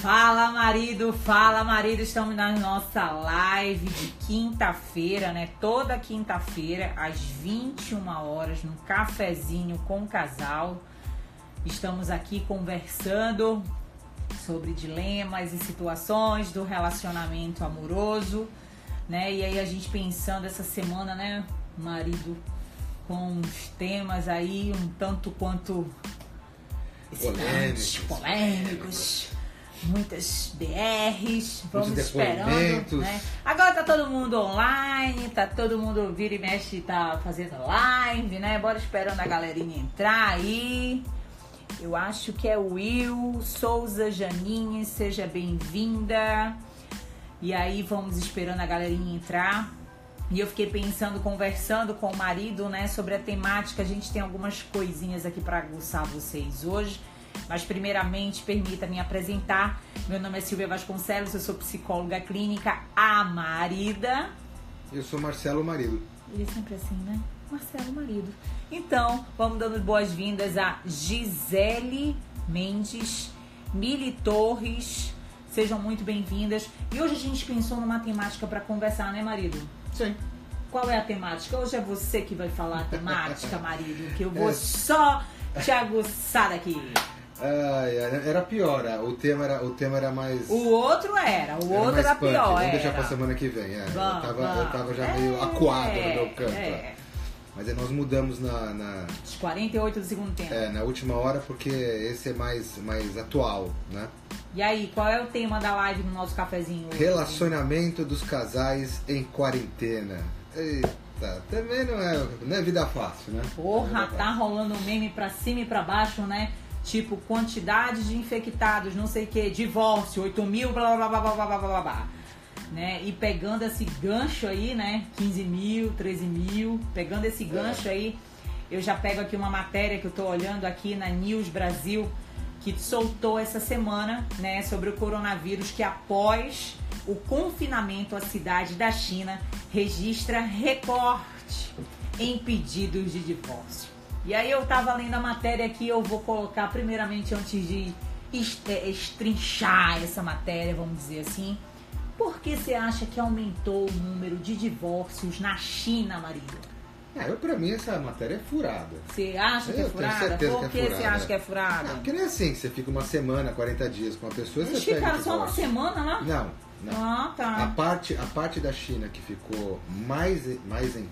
Fala marido, fala marido, estamos na nossa live de quinta-feira, né? Toda quinta-feira, às 21 horas, no cafezinho com o casal. Estamos aqui conversando sobre dilemas e situações do relacionamento amoroso, né? E aí a gente pensando essa semana, né, marido, com uns temas aí um tanto quanto polêmicos, polêmicos muitas DRs, vamos esperando, né? Agora tá todo mundo online, tá todo mundo vira e mexe, tá fazendo live, né? Bora esperando a galerinha entrar aí. Eu acho que é o Will Souza Janine, seja bem-vinda. E aí vamos esperando a galerinha entrar. E eu fiquei pensando, conversando com o marido, né, sobre a temática. A gente tem algumas coisinhas aqui para aguçar vocês hoje. Mas, primeiramente, permita-me apresentar. Meu nome é Silvia Vasconcelos, eu sou psicóloga clínica Amarida. Eu sou Marcelo Marido. Ele é sempre assim, né? Marcelo Marido. Então, vamos dando boas-vindas a Gisele Mendes, Mili Torres. Sejam muito bem-vindas. E hoje a gente pensou numa temática para conversar, né, marido? Sim. Qual é a temática? Hoje é você que vai falar a temática, marido, que eu vou é. só te aguçar aqui. Ah, era pior, é. o tema era, o tema era mais. O outro era, o era outro era punk. pior. Vamos deixar pra semana que vem. É. Vamos, eu, tava, vamos. eu tava já é, meio acuado no meu canto. É. Mas aí nós mudamos na, na. Os 48 do segundo tempo. É, na última hora, porque esse é mais, mais atual, né? E aí, qual é o tema da live no nosso cafezinho hoje? Relacionamento dos casais em quarentena. Eita, também não é, não é vida fácil, né? Porra, é tá rolando meme pra cima e pra baixo, né? Tipo, quantidade de infectados, não sei o que, divórcio, 8 mil, blá blá blá blá blá blá blá blá. Né? E pegando esse gancho aí, né? 15 mil, 13 mil, pegando esse gancho aí, eu já pego aqui uma matéria que eu tô olhando aqui na News Brasil, que soltou essa semana, né? Sobre o coronavírus, que após o confinamento, a cidade da China registra recorte em pedidos de divórcio. E aí eu tava lendo a matéria aqui, eu vou colocar primeiramente antes de é, estrinchar essa matéria, vamos dizer assim. Por que você acha que aumentou o número de divórcios na China, marido? Ah, eu, pra mim essa matéria é furada. Você acha que é furada? Por que, é você acha que é furada? Não, porque não é assim, você fica uma semana, 40 dias com uma pessoa Eles você ficaram só uma semana lá? Não, não. Ah, tá. A parte, a parte da China que ficou mais, mais em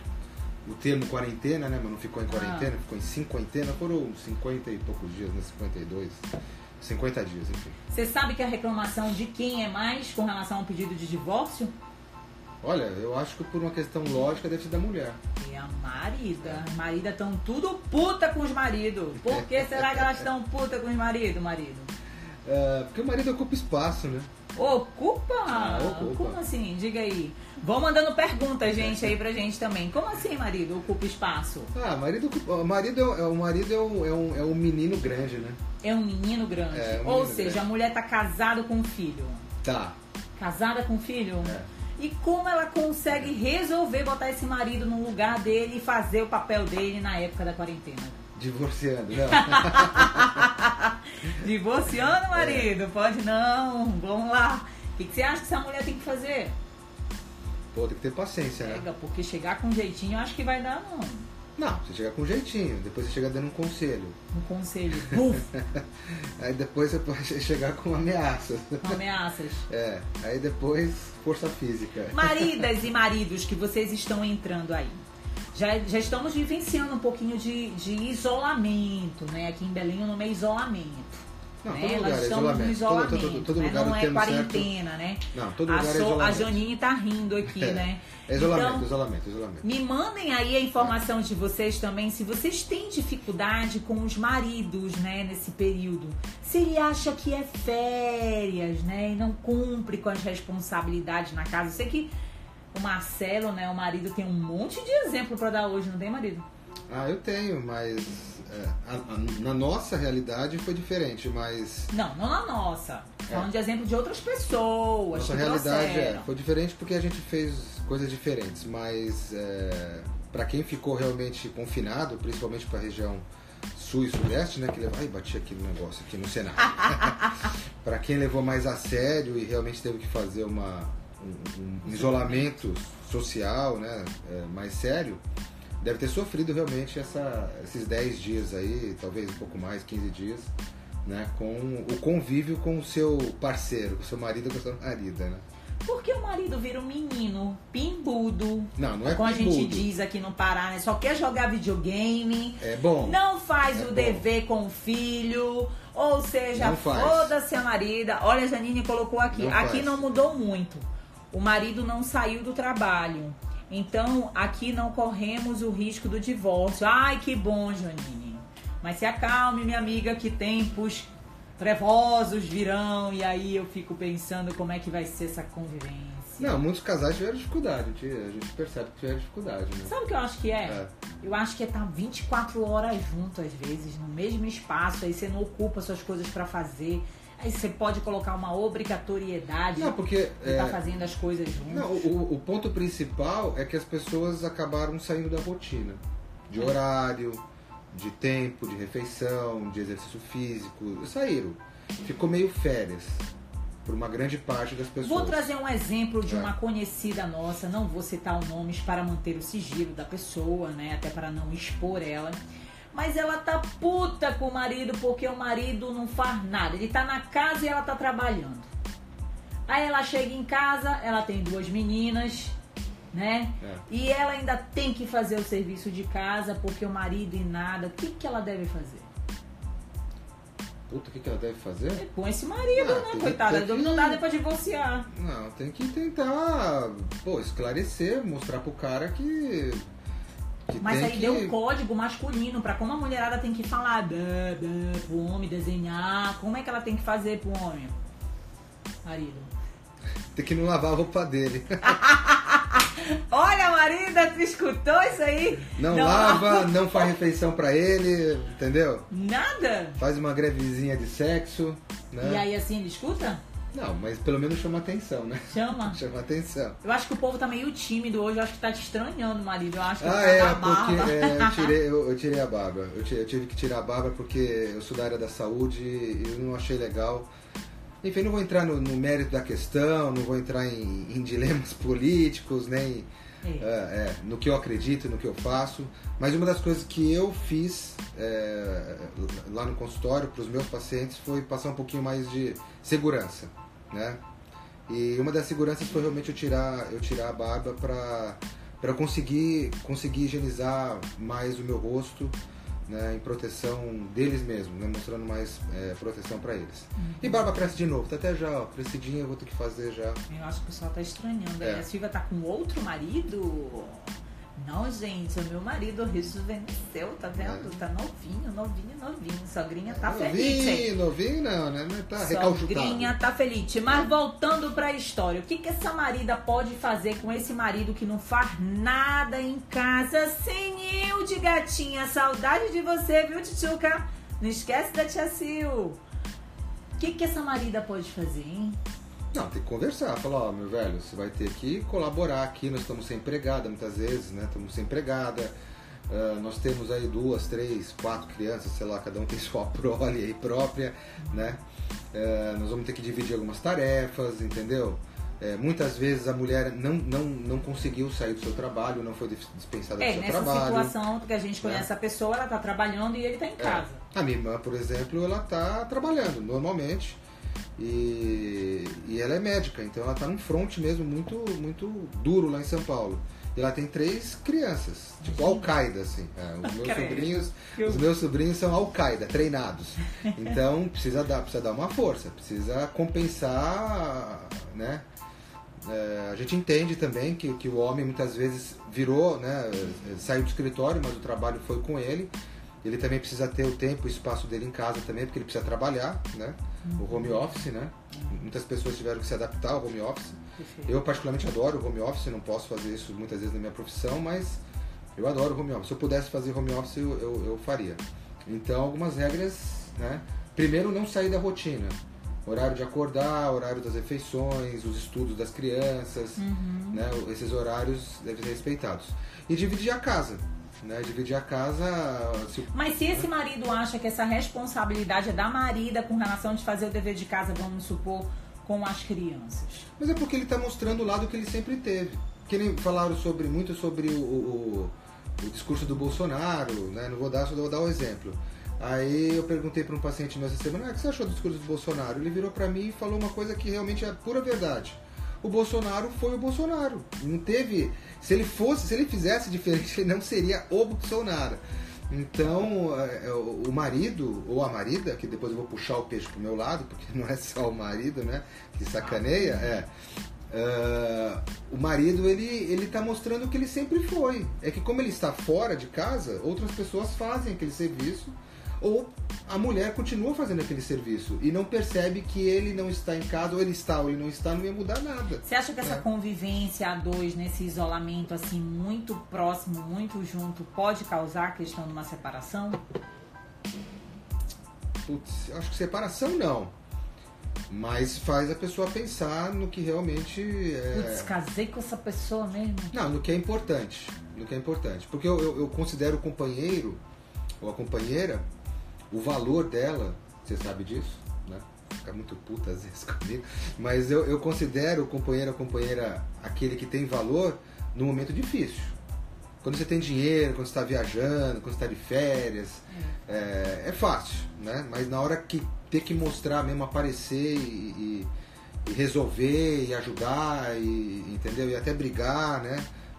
o termo quarentena, né? Mas não ficou em quarentena, ah. ficou em cinquentena, foram 50 e poucos dias, né? 52. 50 dias, enfim. Você sabe que a reclamação de quem é mais com relação ao pedido de divórcio? Olha, eu acho que por uma questão lógica deve ser da mulher. E a marida. As maridas estão tudo puta com os maridos. Por que será que elas estão puta com os maridos, marido? É, porque o marido ocupa espaço, né? Ocupa? Ah, ocupa? Como assim? Diga aí. Vão mandando perguntas, gente, aí pra gente também. Como assim, marido, ocupa espaço? Ah, marido, marido é, o marido é um, é, um, é um menino grande, né? É um menino grande. É, um Ou menino seja, grande. a mulher tá casada com um filho. Tá. Casada com um filho? É. E como ela consegue resolver botar esse marido no lugar dele e fazer o papel dele na época da quarentena? Divorciando, não. Divorciando, marido? É. Pode não. Vamos lá. O que, que você acha que essa mulher tem que fazer? Pô, tem que ter paciência, Pega, né? porque chegar com jeitinho eu acho que vai dar, não. Não, você chega com jeitinho, depois você chega dando um conselho. Um conselho. aí depois você pode chegar com ameaças. Com ameaças. É, aí depois força física. Maridas e maridos que vocês estão entrando aí. Já, já estamos vivenciando um pouquinho de, de isolamento, né? Aqui em Belém o nome é isolamento. Não, né? todo lugar Elas é no isolamento, todo, todo, todo né? lugar não é quarentena, certo... né? Não, todo lugar a, so, é isolamento. a Janine tá rindo aqui, é. né? É isolamento, então, isolamento, isolamento. Me mandem aí a informação de vocês também, se vocês têm dificuldade com os maridos, né, nesse período. Se ele acha que é férias, né, e não cumpre com as responsabilidades na casa. Eu sei que o Marcelo, né, o marido, tem um monte de exemplo para dar hoje, não tem, marido? Ah, eu tenho, mas é, a, a, na nossa realidade foi diferente, mas. Não, não na nossa. Falando é. de exemplo de outras pessoas. Nossa realidade é, foi diferente porque a gente fez coisas diferentes, mas é, para quem ficou realmente confinado, principalmente para a região sul e sudeste, né? Que leva. Ai, bati aqui no negócio, aqui no cenário. para quem levou mais a sério e realmente teve que fazer uma, um, um isolamento social né, é, mais sério, deve ter sofrido realmente essa, esses 10 dias aí, talvez um pouco mais, 15 dias, né, com o convívio com o seu parceiro, com o seu marido com a sua marida, né? Porque o marido vira um menino pimbudo. Não, não é Como a gente pimbudo. diz aqui no Pará, né? Só quer jogar videogame. É bom. Não faz É o bom. dever com o filho. Ou seja, foda-se a marida. Olha, a Janine colocou aqui. Não aqui faz. não mudou muito. O marido não saiu do trabalho. Então, aqui não corremos o risco do divórcio. Ai, que bom, Janine. Mas se acalme, minha amiga, que tempos trevosos virão. E aí eu fico pensando como é que vai ser essa convivência. Não, muitos casais tiveram dificuldade, a gente, percebe que tiveram dificuldade, né? Sabe o que eu acho que é? É. Eu acho que é estar 24 horas junto, às vezes, no mesmo espaço, aí você não ocupa suas coisas pra fazer. Aí você pode colocar uma obrigatoriedade Não, porque de estar é, fazendo as coisas juntos. Não, o, o ponto principal é que as pessoas acabaram saindo da rotina. De horário, de tempo, de refeição, de exercício físico. Saíram. Ficou meio férias. Por uma grande parte das pessoas. Vou trazer um exemplo de É. uma conhecida nossa, não vou citar os nomes para manter o sigilo da pessoa, né? Até para não expor ela. Mas ela tá puta com o marido porque o marido não faz nada. Ele tá na casa e ela tá trabalhando. Aí ela chega em casa, ela tem duas meninas, né? É. E ela ainda tem que fazer o serviço de casa porque o marido e nada. O que, que ela deve fazer? Puta, o que, que ela deve fazer? É com esse marido, Ah, né? Coitada, que- não dá nem pra divorciar. Não, tem que tentar, pô, esclarecer, mostrar pro cara que. Que Mas aí que... deu um código masculino pra como a mulherada tem que falar bá, bá, pro homem desenhar. Como é que ela tem que fazer pro homem? Marido. Tem que não lavar a roupa dele. Olha, marida, tu escutou isso aí? Não, lava, não faz refeição pra ele, entendeu? Nada? Faz uma grevezinha de sexo, né? E aí assim ele escuta? Não, mas pelo menos chama atenção, né? Chama. Chama atenção. Eu acho que o povo tá meio tímido hoje, eu acho que tá te estranhando, marido. Eu acho que Ah, ele é, tá porque é, eu, tirei, eu, eu tirei a barba. Eu, ti- eu tive que tirar a barba porque eu sou da área da saúde e eu não achei legal. Enfim, não vou entrar no, no mérito da questão, não vou entrar em, em dilemas políticos, nem É. é, é, no que eu acredito, no que eu faço. Mas uma das coisas que eu fiz é, lá no consultório para os meus pacientes foi passar um pouquinho mais de segurança, né? E uma das seguranças foi realmente eu tirar, eu tirar a barba para para conseguir conseguir higienizar mais o meu rosto, né, em proteção deles mesmos, né, mostrando mais é, proteção para eles. E barba cresce de novo, tá até já, ó, crescidinha, eu vou ter que fazer já. Eu acho que o pessoal tá estranhando. É. Aí A Silvia tá com outro marido? Não, gente, o meu marido rejuvenesceu, tá vendo? É. Tá novinho, novinho, novinho. Sogrinha tá feliz. novinho, novinho não, né? Mas tá recalchutado. Sogrinha tá feliz. Mas voltando pra história, o que, que essa marida pode fazer com esse marido que não faz nada em casa sem eu de gatinha? Saudade de você, viu, Tchutchuca? Não esquece da tia Sil. O que, que essa marida pode fazer, hein? Não, tem que conversar. Falar, ó, meu velho, você vai ter que colaborar aqui. Nós estamos sem empregada muitas vezes, né? Estamos sem empregada. Ah, nós temos aí duas, três, quatro crianças, sei lá, cada um tem sua prole aí própria, né? Ah, nós vamos ter que dividir algumas tarefas, entendeu? É, muitas vezes a mulher não, não, não conseguiu sair do seu trabalho, não foi dispensada É, do seu nessa trabalho. situação que a gente conhece a pessoa, ela tá trabalhando e ele tá em É. casa. A minha irmã, por exemplo, ela tá trabalhando normalmente e, e ela é médica, então ela tá num front mesmo muito, muito duro lá em São Paulo. E ela tem três crianças, tipo Al-Qaeda, assim. É, os meus sobrinhos, Que os eu- meus sobrinhos são Al-Qaeda, treinados. Então precisa dar, precisa dar uma força, precisa compensar, né? É, a gente entende também que, que o homem muitas vezes virou, né, saiu do escritório, mas o trabalho foi com ele. Ele também precisa ter o tempo, o espaço dele em casa também, porque ele precisa trabalhar, né? O home office, né? Muitas pessoas tiveram que se adaptar ao home office. Perfeito. Eu particularmente adoro o home office, não posso fazer isso muitas vezes na minha profissão, mas eu adoro o home office. Se eu pudesse fazer home office, eu, eu, eu faria. Então, algumas regras, né? Primeiro, não sair da rotina. Horário de acordar, horário das refeições, os estudos das crianças, Uhum. né? Esses horários devem ser respeitados. E dividir a casa. Né? Dividir a casa. Se... Mas se esse marido acha que essa responsabilidade é da marida com relação de fazer o dever de casa, vamos supor, com as crianças. Mas é porque ele está mostrando o lado que ele sempre teve. Que nem falaram sobre, muito sobre o, o, o discurso do Bolsonaro, né? Não vou dar, só vou dar o um exemplo. Aí eu perguntei para um paciente meu essa semana, ah, o que você achou do discurso do Bolsonaro? Ele virou para mim e falou uma coisa que realmente é pura verdade. O Bolsonaro foi o Bolsonaro. Não teve. Se ele fosse, se ele fizesse diferente, ele não seria o Bolsonaro. Então, é, é, o marido ou a marida, que depois eu vou puxar o peixe pro meu lado, porque não é só o marido, né, que sacaneia, é. Uh, o marido ele ele está mostrando que ele sempre foi. É que como ele está fora de casa, outras pessoas fazem aquele serviço ou a mulher continua fazendo aquele serviço e não percebe que ele não está em casa, ou ele está ou ele não está, não ia mudar nada. Você acha que essa é. convivência a dois, nesse isolamento assim, muito próximo, muito junto, pode causar a questão de uma separação? Putz, acho que separação não. Mas faz a pessoa pensar no que realmente é. Putz, casei com essa pessoa mesmo. Não, no que é importante. No que é importante. Porque eu, eu, eu considero o companheiro ou a companheira o valor dela, você sabe disso, né? Fica muito puta às vezes comigo, mas eu, eu considero o companheiro ou companheira aquele que tem valor no momento difícil. Quando você tem dinheiro, quando você está viajando, quando você está de férias, é. é, fácil, né? Mas na hora que ter que mostrar mesmo, aparecer e, e, e resolver e ajudar, e, entendeu? E até brigar, né?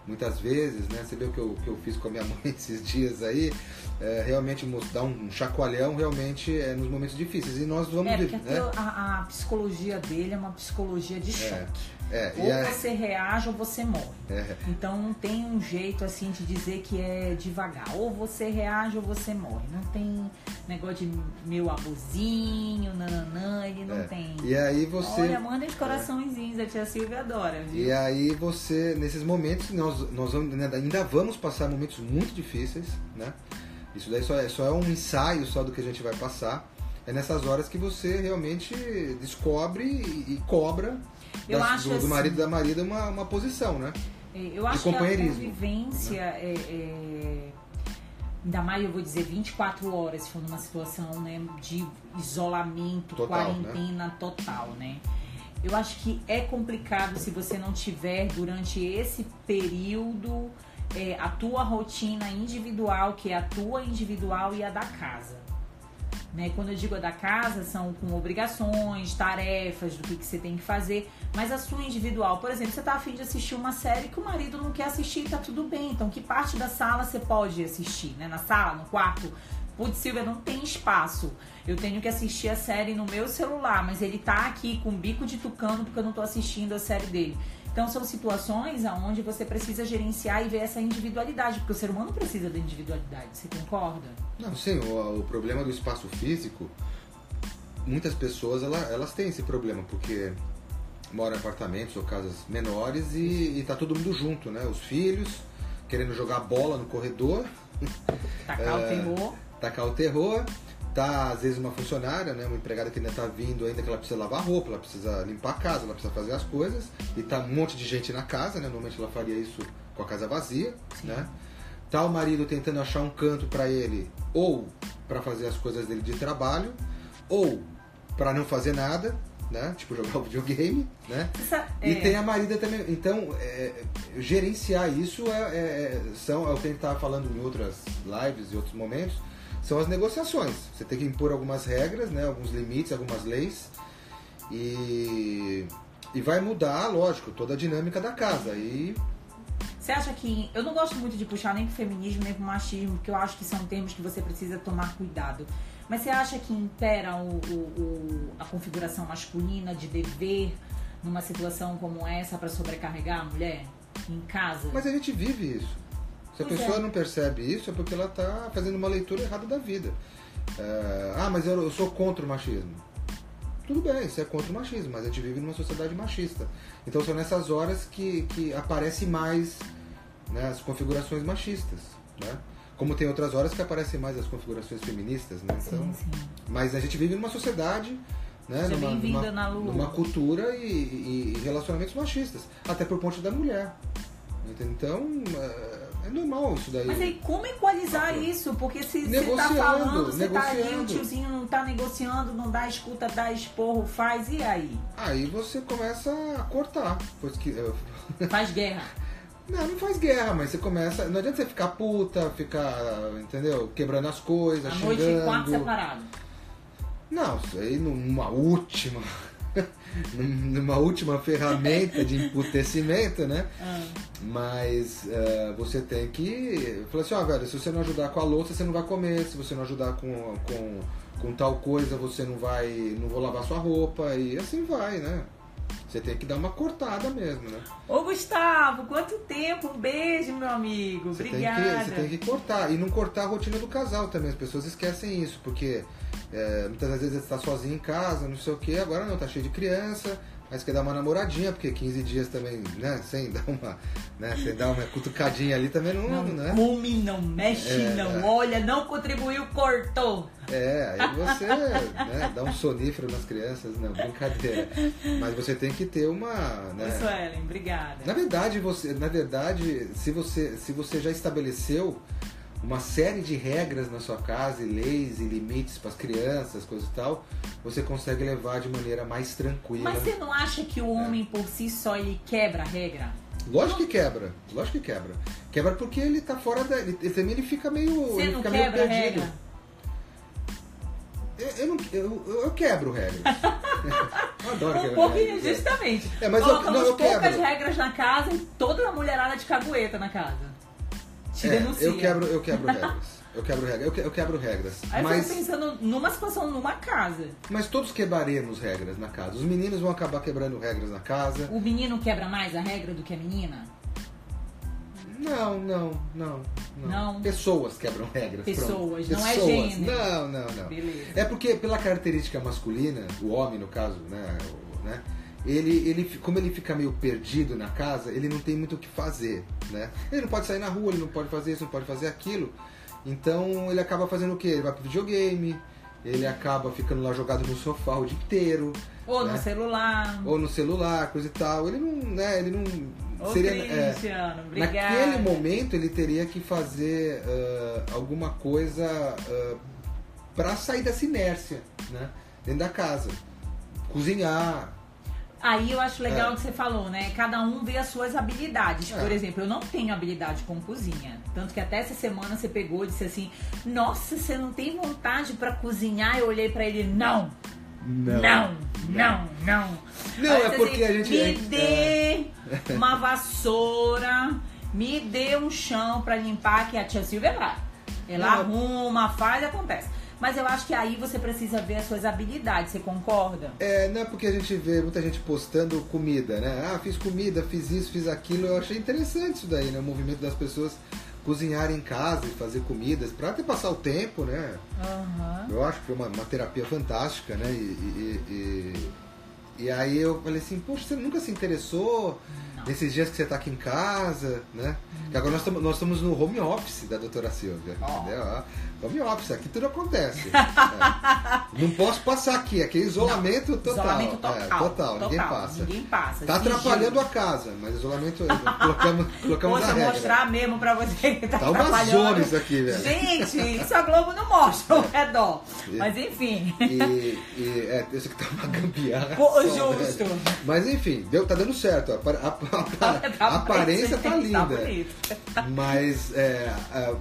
Muitas vezes, né? Você viu o que eu, que eu fiz com a minha mãe esses dias aí, é, realmente dar um chacoalhão realmente é, nos momentos difíceis. E nós vamos é, porque né? a, a, psicologia dele é uma psicologia de é, choque. É, ou é... você reage ou você morre. É. Então não tem um jeito assim de dizer que é devagar. Ou você reage ou você morre. Não tem negócio de meu amorzinho, nananã, ele não é. tem. E aí você. Olha, manda os coraçõezinhos, a tia Silvia adora, viu? E aí você, nesses momentos, nós, nós né, ainda vamos passar momentos muito difíceis, né? Isso daí só é, só é um ensaio só do que a gente vai passar. É nessas horas que você realmente descobre e cobra eu das, acho do, assim, do marido da marida uma, uma posição, né? É, eu acho que a convivência né? é, é, ainda mais eu vou dizer 24 horas se for numa situação né, de isolamento, total, né? quarentena né? total, né? Eu acho que é complicado se você não tiver durante esse período é, a tua rotina individual, que é a tua individual e a da casa. Né? Quando eu digo a da casa, são com obrigações, tarefas, do que, que você tem que fazer. Mas a sua individual, por exemplo, você tá afim de assistir uma série que o marido não quer assistir, tá tudo bem. Então, que parte da sala você pode assistir? Né? Na sala, no quarto? Putz, Silvia, não tem espaço. Eu tenho que assistir a série no meu celular, mas ele tá aqui com bico de tucano porque eu não tô assistindo a série dele. Então são situações onde você precisa gerenciar e ver essa individualidade, porque o ser humano precisa da individualidade, você concorda? Não, sim, o, o problema do espaço físico, muitas pessoas elas, elas têm esse problema, porque moram em apartamentos ou casas menores e, e tá todo mundo junto, né? Os filhos querendo jogar bola no corredor. Tacar é, o terror. Tacar o terror tá, às vezes, uma funcionária, né, uma empregada que ainda tá vindo ainda que ela precisa lavar roupa, ela precisa limpar a casa, ela precisa fazer as coisas, e tá um monte de gente na casa, né? Normalmente ela faria isso com a casa vazia, Sim. né? Tá o marido tentando achar um canto para ele, ou para fazer as coisas dele de trabalho, ou para não fazer nada, né? Tipo jogar o videogame, né? é... E tem a marida também. Então, é, gerenciar isso é, é, são, é o que a gente tava falando em outras lives e outros momentos, são as negociações. Você tem que impor algumas regras, né, alguns limites, algumas leis e, e vai mudar, lógico, toda a dinâmica da casa. E você acha que. Eu não gosto muito de puxar nem pro feminismo nem pro machismo, porque eu acho que são termos que você precisa tomar cuidado. Mas você acha que impera o, o, o a configuração masculina de dever numa situação como essa para sobrecarregar a mulher em casa? Mas a gente vive isso. Se a pois pessoa é. não percebe isso, é porque ela está fazendo uma leitura errada da vida. É, ah, mas eu, eu sou contra o machismo. Tudo bem, você é contra o machismo, mas a gente vive numa sociedade machista. Então são nessas horas que, que aparece mais né, as configurações machistas. Né? Como tem outras horas que aparecem mais as configurações feministas. Né? Então, sim, sim. Mas a gente vive numa sociedade né, numa, numa, numa, cultura e, e, relacionamentos machistas, até por ponto da mulher. Então, é, normal isso daí. Mas aí como equalizar isso? Porque se você tá falando, você tá ali, o tiozinho não tá negociando, não dá escuta, dá esporro, faz, e aí? Aí você começa a cortar. Pois que, Faz guerra. Não, não faz guerra, mas você começa. Não adianta você ficar puta, ficar, entendeu? Quebrando as coisas, A xingando. noite e quarto separado. Não, isso aí numa última. Numa última ferramenta de emputecimento, né? Ah. Mas eh, você tem que. Falar assim, ó, velho, se você não ajudar com a louça, você não vai comer. Se você não ajudar com, com, com tal coisa, você não vai. não vou lavar sua roupa. E assim vai, né? Você tem que dar uma cortada mesmo, né? Ô Gustavo, quanto tempo? Um beijo, meu amigo. Você tem, Obrigada. que, você tem que cortar. E não cortar a rotina do casal também. As pessoas esquecem isso, porque é, muitas vezes você está sozinho em casa, não sei o que, agora não, tá cheio de criança, mas quer dar uma namoradinha, porque 15 dias também, né, sem dar uma, né, sem dar uma cutucadinha ali também não, Não né? come, não mexe, É, não é. olha, não contribuiu, cortou. É, aí você né, dá um sonífero nas crianças, não, brincadeira. Mas você tem que ter uma. Né, Isso, Ellen, obrigada. Na verdade, você, na verdade, se você, se você já estabeleceu uma série de regras na sua casa, e leis e limites para as crianças, coisas e tal, você consegue levar de maneira mais tranquila. Mas você não acha que o homem por si só ele quebra a regra? Lógico que quebra, lógico que quebra. Quebra porque ele tá fora da. Ele, também ele fica meio. Você ele não fica meio perdido. regra? Eu, eu, não, eu, eu- eu quebro regras. eu adoro Um quebrar pouquinho, regras. justamente. É, mas eu- Colocamos não, eu poucas quebro. regras na casa e toda a mulherada de cagueta na casa. É, eu quebro, eu quebro regras. Eu quebro regras. Eu, que- eu quebro regras. Aí eu mas, fico pensando numa situação, numa casa. mas todos quebraremos regras na casa. Os meninos vão acabar quebrando regras na casa. O menino quebra mais a regra do que a menina? Não, não, não, não. Não? Pessoas quebram regras. Pessoas, não é gênero. Não, não, não. Beleza. É porque pela característica masculina, o homem no caso, né, né, ele, ele, como ele fica meio perdido na casa, ele não tem muito o que fazer, né? Ele não pode sair na rua, ele não pode fazer isso, não pode fazer aquilo. Então ele acaba fazendo o quê? Ele vai pro videogame, ele acaba ficando lá jogado no sofá o dia inteiro, Ou né? no celular. ou no celular, coisa e tal. Ele não, né, ele não Ô, seria é, Cristiano, obrigada. Naquele momento ele teria que fazer ah, alguma coisa para sair dessa inércia, né? Dentro da casa. Cozinhar. Aí eu acho legal É. o que você falou, né? Cada um vê as suas habilidades. É. Por exemplo, eu não tenho habilidade com cozinha. Tanto que até essa semana você pegou e disse assim: Nossa, você não tem vontade pra cozinhar? Eu olhei pra ele: Não, não, não, não. Não, Aí é porque assim, a gente- Me é- dê uma vassoura, me dê um chão pra limpar, que a tia Silvia vai. Ela Não. arruma, faz, acontece. Mas eu acho que aí você precisa ver as suas habilidades, você concorda? É, não é porque a gente vê muita gente postando comida, né? Ah, fiz comida, fiz isso, fiz aquilo. Eu achei interessante isso daí, né? O movimento das pessoas cozinharem em casa e fazer comidas pra até passar o tempo, né? Aham. Eu acho que foi uma, uma terapia fantástica, né? E, e, e- e aí eu falei assim, poxa, você nunca se interessou. Nesses dias que você tá aqui em casa, né? Que agora nós estamos nós estamos no home office da doutora Silvia, Ó. entendeu? Home office, aqui tudo acontece. É. Não posso passar aqui, aqui é isolamento total. Isolamento total. É, total, ninguém passa. Ninguém passa. Tá atrapalhando a casa, mas isolamento colocamos, colocamos Poxa, a regra. mostrar mesmo pra você que tá, Tá atrapalhando. isso aqui, velho. Gente, isso a Globo não mostra ao redor. Mas enfim. E, e é, isso aqui tá uma gambiarra. Pô, só, justo. velho. Mas enfim, deu, tá dando certo. A, a- a- a aparência tá Tá linda. Mas é, a-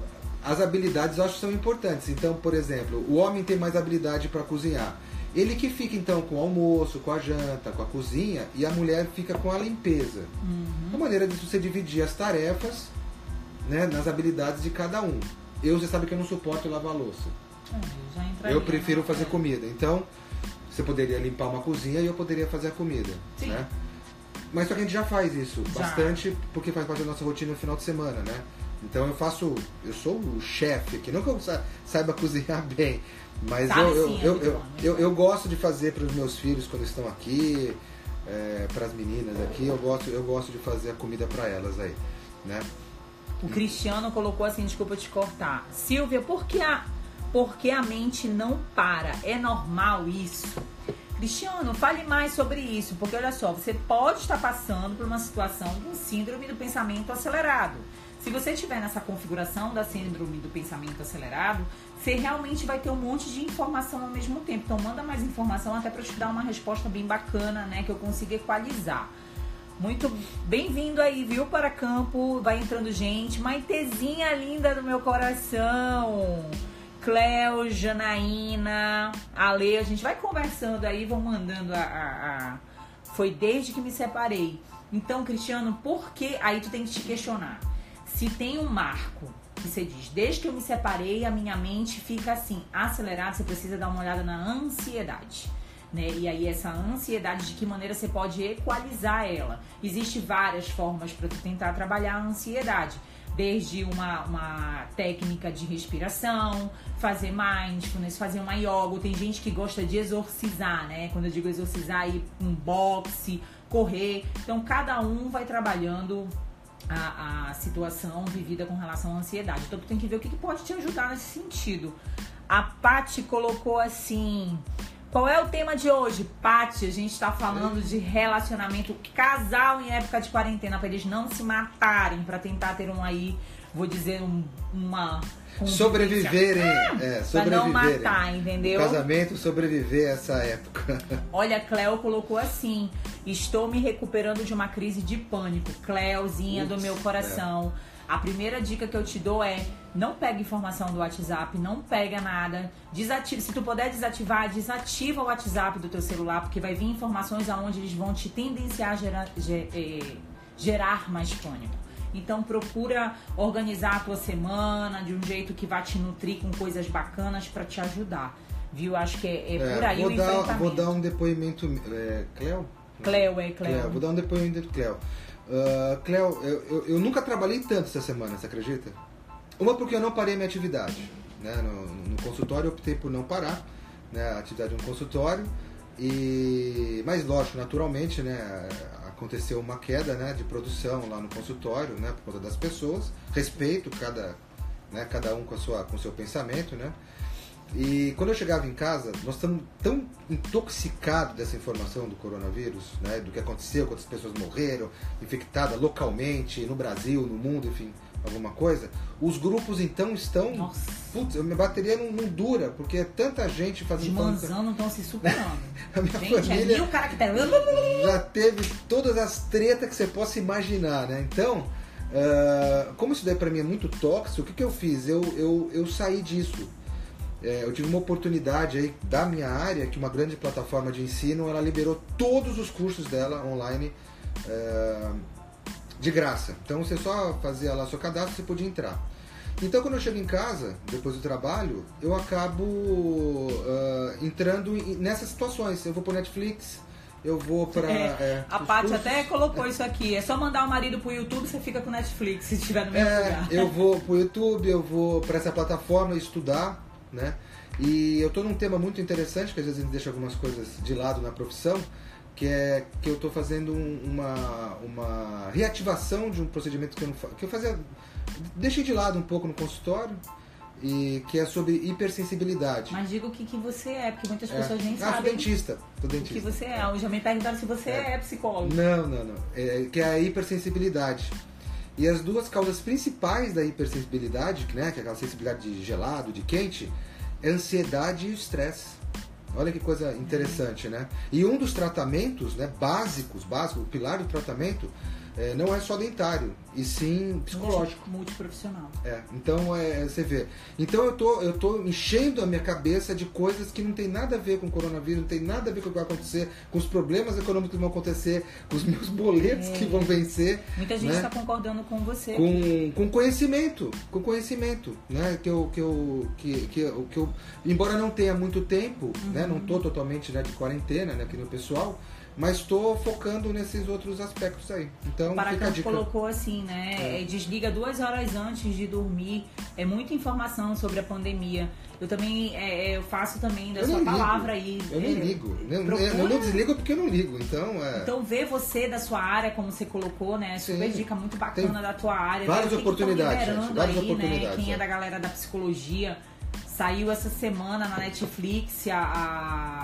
as habilidades eu acho que são importantes. Então, por exemplo, o homem tem mais habilidade para cozinhar. Ele que fica então com o almoço, com a janta, com a cozinha, e a mulher fica com a limpeza. Uhum. Uma maneira de você dividir as tarefas né, nas habilidades de cada um. Eu, você sabe que eu não suporto lavar louça. É, entraria Eu prefiro fazer é. comida. Então, você poderia limpar uma cozinha e eu poderia fazer a comida. Sim. Né? Mas só que a gente já faz isso Já. bastante, porque faz parte da nossa rotina no final de semana, né? Então eu faço. Eu sou o chefe aqui, não que eu sa- saiba cozinhar bem, mas Sabe eu, sim, eu, Amigo, eu, amigo. eu, eu gosto de fazer para os meus filhos quando estão aqui, para as meninas aqui, eu gosto, eu gosto de fazer a comida para elas aí, né? O Cristiano colocou assim, desculpa te cortar. Silvia, por que a, por que a mente não para? É normal isso? Cristiano, fale mais sobre isso, porque olha só, você pode estar passando por uma situação um síndrome do pensamento acelerado. Se você tiver nessa configuração da síndrome do pensamento acelerado, você realmente vai ter um monte de informação ao mesmo tempo. Então manda mais informação até para te dar uma resposta bem bacana, né, que eu consiga equalizar. Muito bem-vindo aí, viu, para campo. Vai entrando gente. Maitezinha linda do meu coração. Cleo, Janaína, Ale, a gente vai conversando aí, vão mandando a, a, a, Foi desde que me separei. Então, Cristiano, por que. Aí tu tem que te questionar. Se tem um marco que você diz, desde que eu me separei, a minha mente fica assim, acelerada, você precisa dar uma olhada na ansiedade. Né? E aí essa ansiedade, de que maneira você pode equalizar ela? Existem várias formas para tu tentar trabalhar a ansiedade desde uma, uma técnica de respiração, fazer mindfulness, fazer uma yoga. Tem gente que gosta de exorcizar, né? Quando eu digo exorcizar, ir um boxe, correr. Então, cada um vai trabalhando a, a situação vivida com relação à ansiedade. Então, tu tem que ver o que, que pode te ajudar nesse sentido. A Paty colocou assim. Qual é o tema de hoje? Paty, a gente está falando de relacionamento casal em época de quarentena, para eles não se matarem, para tentar ter um aí, vou dizer, um, uma. Sobreviverem. Ah, é, sobreviverem. Pra não matar, entendeu? O casamento, sobreviver essa época. Olha, Cleo colocou assim: estou me recuperando de uma crise de pânico. Cleozinha do meu coração. É. A primeira dica que eu te dou é não pega informação do WhatsApp, não pega nada. Desativa, se tu puder desativar, desativa o WhatsApp do teu celular, porque vai vir informações aonde eles vão te tendenciar a gerar, eh, gerar mais pânico. Então procura organizar a tua semana de um jeito que vai te nutrir com coisas bacanas para te ajudar. Viu? Acho que é, é, é por aí vou o dar, Vou dar um depoimento. É, Cleo? Cleo, é Cleo. Cleo. Vou dar um depoimento do Cleo. Uh, Cleo, eu, eu, eu, nunca trabalhei tanto essa semana, você acredita? Uma porque eu não parei minha atividade. Né? No, no consultório eu optei por não parar né, a atividade no consultório. E, mas lógico, naturalmente, né, aconteceu uma queda né, de produção lá no consultório, né, por conta das pessoas. Respeito cada, né, cada um com, a sua, com o seu pensamento, né? E quando eu chegava em casa, nós estamos tão intoxicados dessa informação do coronavírus, né, do que aconteceu, quantas pessoas morreram, infectadas localmente, no Brasil, no mundo, enfim, alguma coisa. Os grupos então estão. Nossa. Putz, minha bateria não, não dura, porque é tanta gente fazendo. Os manzano estão se superando. a minha gente, família é tá... já teve todas as tretas que você possa imaginar, né? Então, uh, como isso daí para mim é muito tóxico, o que, que eu fiz? Eu, eu, eu saí disso é, eu tive uma oportunidade aí da minha área, que uma grande plataforma de ensino, ela liberou todos os cursos dela online é, de graça. Então você só fazia lá seu cadastro, você podia entrar. Então quando eu chego em casa, depois do trabalho, eu acabo uh, entrando nessas situações. Eu vou pro Netflix, eu vou para. É, é, a Paty até colocou isso aqui. É só mandar o marido pro YouTube, você fica com Netflix se estiver no mesmo é, lugar. Eu vou pro YouTube, eu vou para essa plataforma estudar né? E eu estou num tema muito interessante, que às vezes a gente deixa algumas coisas de lado na profissão, que é que eu estou fazendo uma, uma reativação de um procedimento que eu, não, que eu fazia, deixei de lado um pouco no consultório, e que é sobre hipersensibilidade. Mas diga o que, que você é, porque muitas é. pessoas nem ah, sabem. Sou dentista. Sou dentista. O que você é. Eu já me perguntaram se você é, é psicólogo. Não, não, não. É, que é a hipersensibilidade. E as duas causas principais da hipersensibilidade, né, que é aquela sensibilidade de gelado, de quente, é ansiedade e estresse. Olha que coisa interessante, né? E um dos tratamentos, né, básicos, básico, o pilar do tratamento é, não é só dentário, e sim psicológico. Multiprofissional. É, então é, você vê. Então eu tô, eu tô enchendo a minha cabeça de coisas que não tem nada a ver com o coronavírus, não tem nada a ver com o que vai acontecer, com os problemas econômicos que vão acontecer, com os meus boletos é. que vão vencer. Muita gente está né? concordando com você. Com, com conhecimento, com conhecimento, né? Que eu, que eu, que, que, que eu, embora não tenha muito tempo, uhum. né? Não tô totalmente né, de quarentena, né? Que no pessoal mas estou focando nesses outros aspectos aí. Então, Paracampo fica colocou assim, né? É. Desliga duas horas antes de dormir. É muita informação sobre a pandemia. Eu também é, é eu faço também da eu sua palavra aí. Eu nem é, ligo. Procura... Eu não desligo porque eu não ligo. Então, é... então vê você da sua área, como você colocou, né? Super Sim. dica muito bacana Tem da tua área. Várias oportunidades, gente, várias aí, né? oportunidades. Né? Quem é da galera da psicologia Saiu essa semana na Netflix a,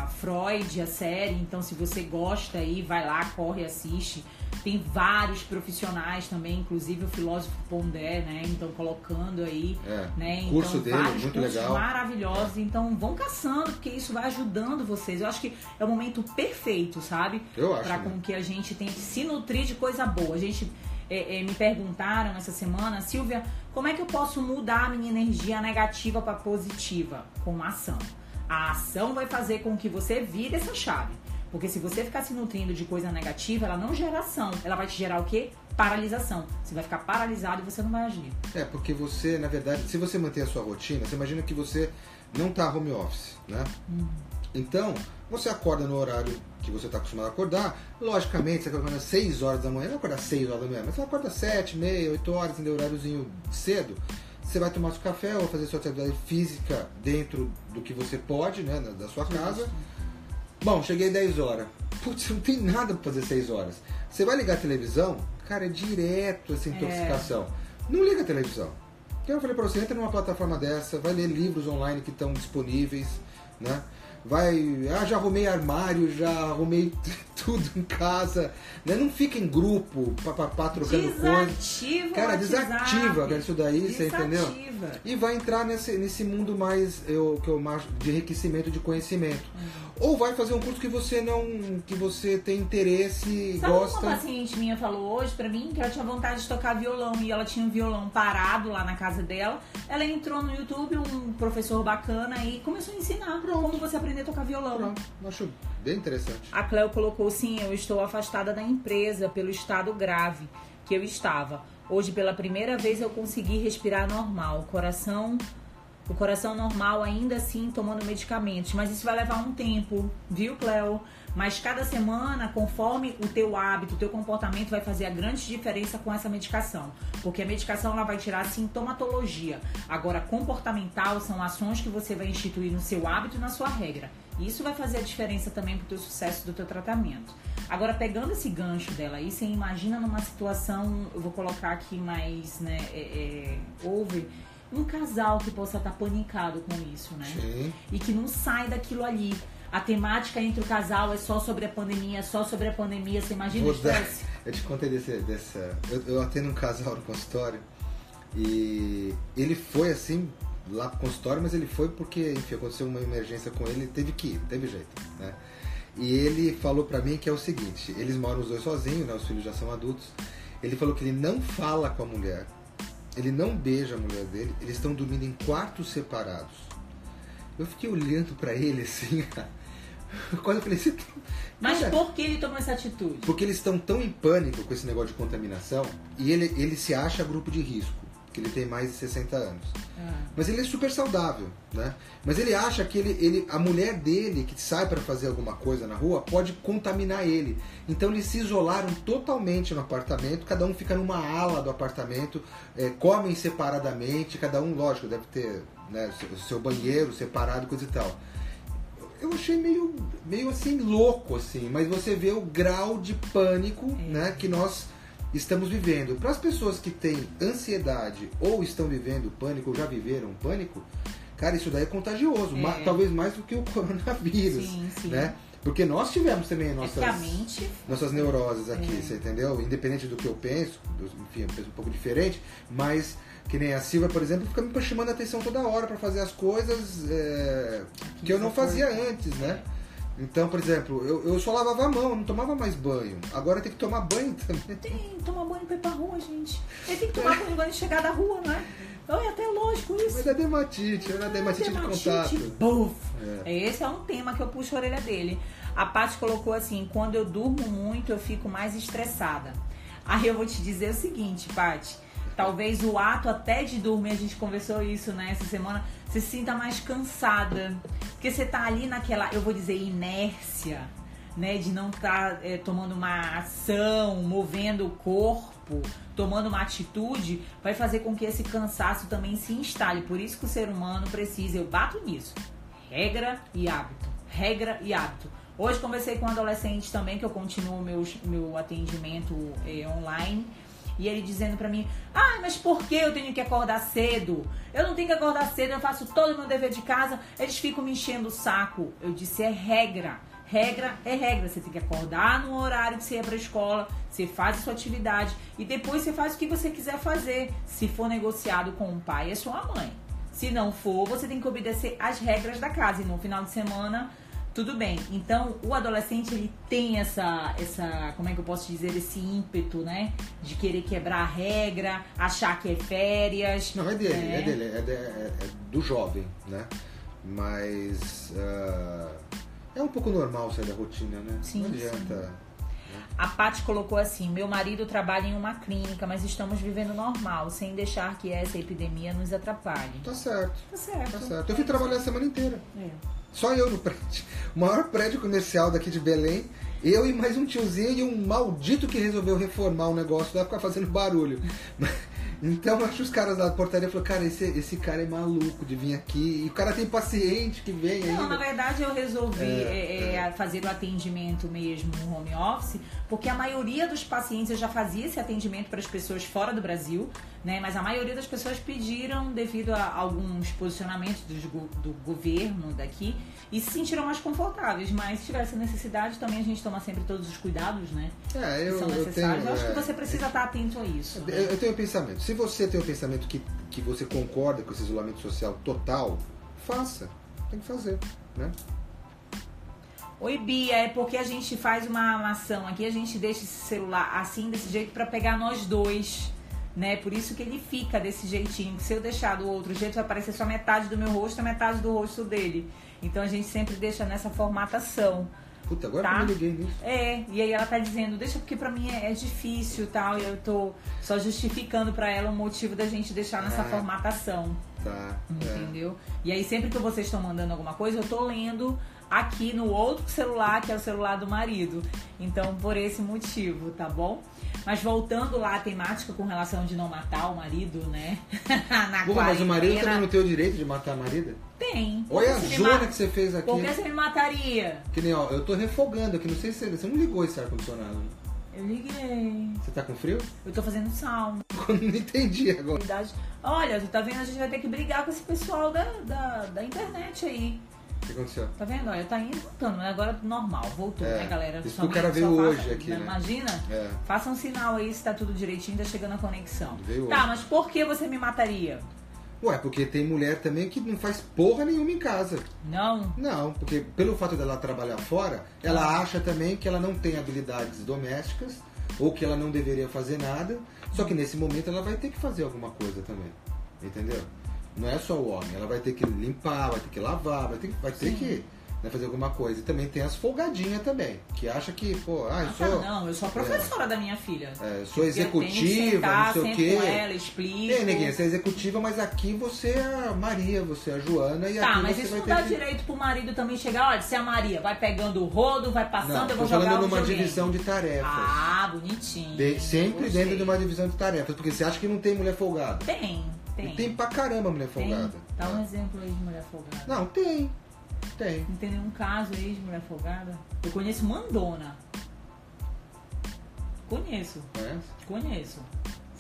a, Freud, a série. Então, se você gosta aí, vai lá, corre, assiste. Tem vários profissionais também, inclusive o filósofo Pondé, né? Então colocando aí, É, né? o curso então, dele, vários muito cursos legal. maravilhosos. Então vão caçando, porque isso vai ajudando vocês. Eu acho que é o momento perfeito, sabe? Eu acho, Pra né? com que a gente tente se nutrir de coisa boa. A gente é, é, me perguntaram essa semana, Silvia, como é que eu posso mudar a minha energia negativa para positiva? Com ação. A ação vai fazer com que você vire essa chave. Porque se você ficar se nutrindo de coisa negativa, ela não gera ação. Ela vai te gerar o quê? Paralisação. Você vai ficar paralisado e você não vai agir. É, porque você, na verdade, se você manter a sua rotina, você imagina que você não tá home office, né? Então, você acorda no horário que você está acostumado a acordar. Logicamente, você acorda às 6 horas da manhã, não acorda às 6 horas da manhã, mas você acorda às 7, meia, 8 horas, entendeu? Horáriozinho cedo. Você vai tomar seu café ou fazer sua atividade física dentro do que você pode, né, da sua casa. Bom, cheguei 10 horas. Putz, não tem nada pra fazer 6 horas. Você vai ligar a televisão, cara, é direto essa intoxicação. Não liga a televisão. Então eu falei pra você, entra numa plataforma dessa, vai ler livros online que estão disponíveis, né? Vai, ah, já arrumei armário, já arrumei tudo em casa, né? Não fica em grupo, papapá, trocando. Desativa o Cara, desativa cara, isso daí, você entendeu? Desativa. E vai entrar nesse, nesse mundo mais eu, que eu acho de enriquecimento de conhecimento. Uhum. Ou vai fazer um curso que você não. que você tem interesse, Sabe gosta. uma paciente minha falou hoje pra mim que ela tinha vontade de tocar violão e ela tinha um violão parado lá na casa dela. Ela entrou no YouTube, um professor bacana, e começou a ensinar como você aprender a tocar violão. Pronto, acho bem interessante. A Cleo colocou sim, eu estou afastada da empresa pelo estado grave que eu estava. Hoje, pela primeira vez, eu consegui respirar normal. O coração, o coração normal ainda assim tomando medicamentos, mas isso vai levar um tempo, viu, Cleo? Mas cada semana, conforme o teu hábito, o teu comportamento vai fazer a grande diferença com essa medicação. Porque a medicação ela vai tirar a sintomatologia. Agora, comportamental são ações que você vai instituir no seu hábito e na sua regra. Isso vai fazer a diferença também pro teu sucesso do teu tratamento. Agora, pegando esse gancho dela aí, você imagina numa situação, eu vou colocar aqui mais, né, é, é, houve um casal que possa estar panicado com isso, né? Sim. E que não sai daquilo ali. A temática entre o casal é só sobre a pandemia, é só sobre a pandemia. Você imagina o Vou estresse? Eu te contei desse, dessa. Eu, eu atendo um casal no consultório e ele foi assim lá pro consultório, mas ele foi porque, enfim, aconteceu uma emergência com ele, teve que ir, teve jeito, né? E ele falou pra mim que é o seguinte, eles moram os dois sozinhos, né? Os filhos já são adultos. Ele falou que ele não fala com a mulher, ele não beija a mulher dele, eles estão dormindo em quartos separados. Eu fiquei olhando pra ele assim, quase falei, tá- Mas Cara, por que ele tomou essa atitude? porque eles estão tão em pânico com esse negócio de contaminação e ele, ele se acha grupo de risco, que ele tem mais de 60 anos. Ah, Mas ele é super saudável, né? Mas ele acha que ele, ele, a mulher dele que sai para fazer alguma coisa na rua pode contaminar ele. Então eles se isolaram totalmente no apartamento, cada um fica numa ala do apartamento, é, comem separadamente, cada um, lógico, deve ter né, seu, seu banheiro separado, coisa e tal. Eu achei meio, meio assim louco, assim, mas você vê o grau de pânico É. né, que nós estamos vivendo. Para as pessoas que têm ansiedade ou estão vivendo pânico ou já viveram pânico, cara, isso daí é contagioso, É. ma- talvez mais do que o coronavírus, Sim, sim. né? Porque nós tivemos também nossas nossas neuroses aqui, É. você entendeu? Independente do que eu penso, do- enfim, eu penso um pouco diferente, mas que nem a Silvia, por exemplo, fica me chamando a atenção toda hora para fazer as coisas é, que eu não fazia coisa. antes, né? Então, por exemplo, eu, eu só lavava a mão, eu não tomava mais banho. Agora tem que tomar banho também. tem tomar banho pra ir pra rua, gente. Ele tem que tomar banho quando chegar da rua, né? Então é até lógico isso. Mas é dermatite, é dermatite de contato. Buf. É. Esse é um tema que eu puxo a orelha dele. A Paty colocou assim: quando eu durmo muito, eu fico mais estressada. Aí eu vou te dizer o seguinte, Paty. Talvez o ato até de dormir, a gente conversou isso né, essa semana, se sinta mais cansada. Porque você tá ali naquela, eu vou dizer, inércia, né? De não estar tomando uma ação, movendo o corpo, tomando uma atitude, vai fazer com que esse cansaço também se instale. Por isso que o ser humano precisa, eu bato nisso, regra e hábito. Regra e hábito. Hoje conversei com um adolescente também, que eu continuo meu, meu atendimento eh, online. E ele dizendo pra mim: Ah, mas por que eu tenho que acordar cedo? Eu não tenho que acordar cedo, eu faço todo o meu dever de casa. Eles ficam me enchendo o saco. Eu disse: É regra. Regra é regra. Você tem que acordar no horário que você ia pra escola, você faz a sua atividade e depois você faz o que você quiser fazer. Se for negociado com o pai e a sua mãe. Se não for, você tem que obedecer às regras da casa. E no final de semana, tudo bem. Então, o adolescente, ele tem essa, essa, como é que eu posso dizer, esse ímpeto, né? De querer quebrar a regra, achar que é férias. Não, é dele, é, é dele, é, de, é, é, do jovem, né? Mas uh, é um pouco normal sair da rotina, né? Sim, não adianta. Sim. A Paty colocou assim: Meu marido trabalha em uma clínica, mas estamos vivendo normal, sem deixar que essa epidemia nos atrapalhe. Tá certo. Tá certo. Tá certo. Eu fui trabalhar a semana inteira. É. Só eu no prédio. O maior prédio comercial daqui de Belém. Eu e mais um tiozinho e um maldito que resolveu reformar o negócio vai ficar fazendo barulho. Então acho que os caras da portaria falaram, cara, esse, esse cara é maluco de vir aqui. E o cara tem paciente que vem. Não, na verdade eu resolvi é, é, é. fazer o atendimento mesmo no home office, porque a maioria dos pacientes eu já fazia esse atendimento para as pessoas fora do Brasil, né? Mas a maioria das pessoas pediram devido a alguns posicionamentos do, do governo daqui e se sentiram mais confortáveis. Mas se tivesse necessidade, também a gente toma sempre todos os cuidados, né? É, eu, que são necessários. Eu, tenho, eu acho é, que você precisa estar atento a isso. Eu, eu tenho um pensamento. Se você tem o um pensamento que, que você concorda com esse isolamento social total, faça. Tem que fazer, né? Oi, Bia, é porque a gente faz uma, ação aqui, a gente deixa esse celular assim, desse jeito, para pegar nós dois né? Por isso que ele fica desse jeitinho. Se eu deixar do outro jeito, vai aparecer só metade do meu rosto e metade do rosto dele. Então a gente sempre deixa nessa formatação. Puta, agora tá? eu me liguei nisso. É, e aí ela tá dizendo, deixa porque pra mim é, é difícil tal, e eu tô só justificando pra ela o motivo da gente deixar nessa Ah. formatação. Tá. é. Entendeu? E aí sempre que vocês estão mandando alguma coisa, eu tô lendo aqui no outro celular, que é o celular do marido. Então, por esse motivo, tá bom? Mas voltando lá à temática com relação de não matar o marido, né? Na Pô, mas o marido também não tem o direito de matar a marida? tem. Olha a zona ma- que você fez aqui. Por que você me mataria? Que nem, ó, eu tô refogando aqui, não sei se você, não ligou esse ar-condicionado. né? Eu liguei. Você tá com frio? Eu tô fazendo sauna. Não entendi agora. Olha, tu tá vendo? A gente vai ter que brigar com esse pessoal da, da, da internet aí. O que aconteceu? Tá vendo? Olha, tá indo voltando, mas agora normal, voltou, É, né, galera? isso que o cara veio faça- hoje aqui, né? Imagina? É. Faça um sinal aí se tá tudo direitinho, tá chegando a conexão. Veio tá, hoje. mas por que você me mataria? Ué, porque tem mulher também que não faz porra nenhuma em casa. Não? Não, porque pelo fato dela trabalhar fora, ela acha também que ela não tem habilidades domésticas ou que ela não deveria fazer nada. Só que nesse momento ela vai ter que fazer alguma coisa também. Entendeu? Não é só o homem, ela vai ter que limpar, vai ter que lavar, vai ter, que- vai ter Sim. que né, fazer alguma coisa. E também tem as folgadinhas também, que acha que, pô, ah, eu Ah, sou. tá, não, eu sou a professora da minha filha. É, sou executiva, sentar não sei o quê. com ela, explico. É, neguinha, você é executiva, mas aqui você é a Maria, você é a Joana e Tá, aqui mas você isso não dá que... direito pro marido também chegar, olha, se é a Maria vai pegando o rodo, vai passando, Não, eu vou jogar falando numa videogame. divisão de tarefas. Ah, bonitinho. De- sempre Gostei. dentro de uma divisão de tarefas, porque você acha que não tem mulher folgada. Tem, tem. E tem pra caramba mulher Tem. folgada. Dá um exemplo aí de mulher folgada. Não, tem. Tem. Não tem nenhum caso aí de mulher folgada? Eu conheço Mandona. Conheço, É? conheço.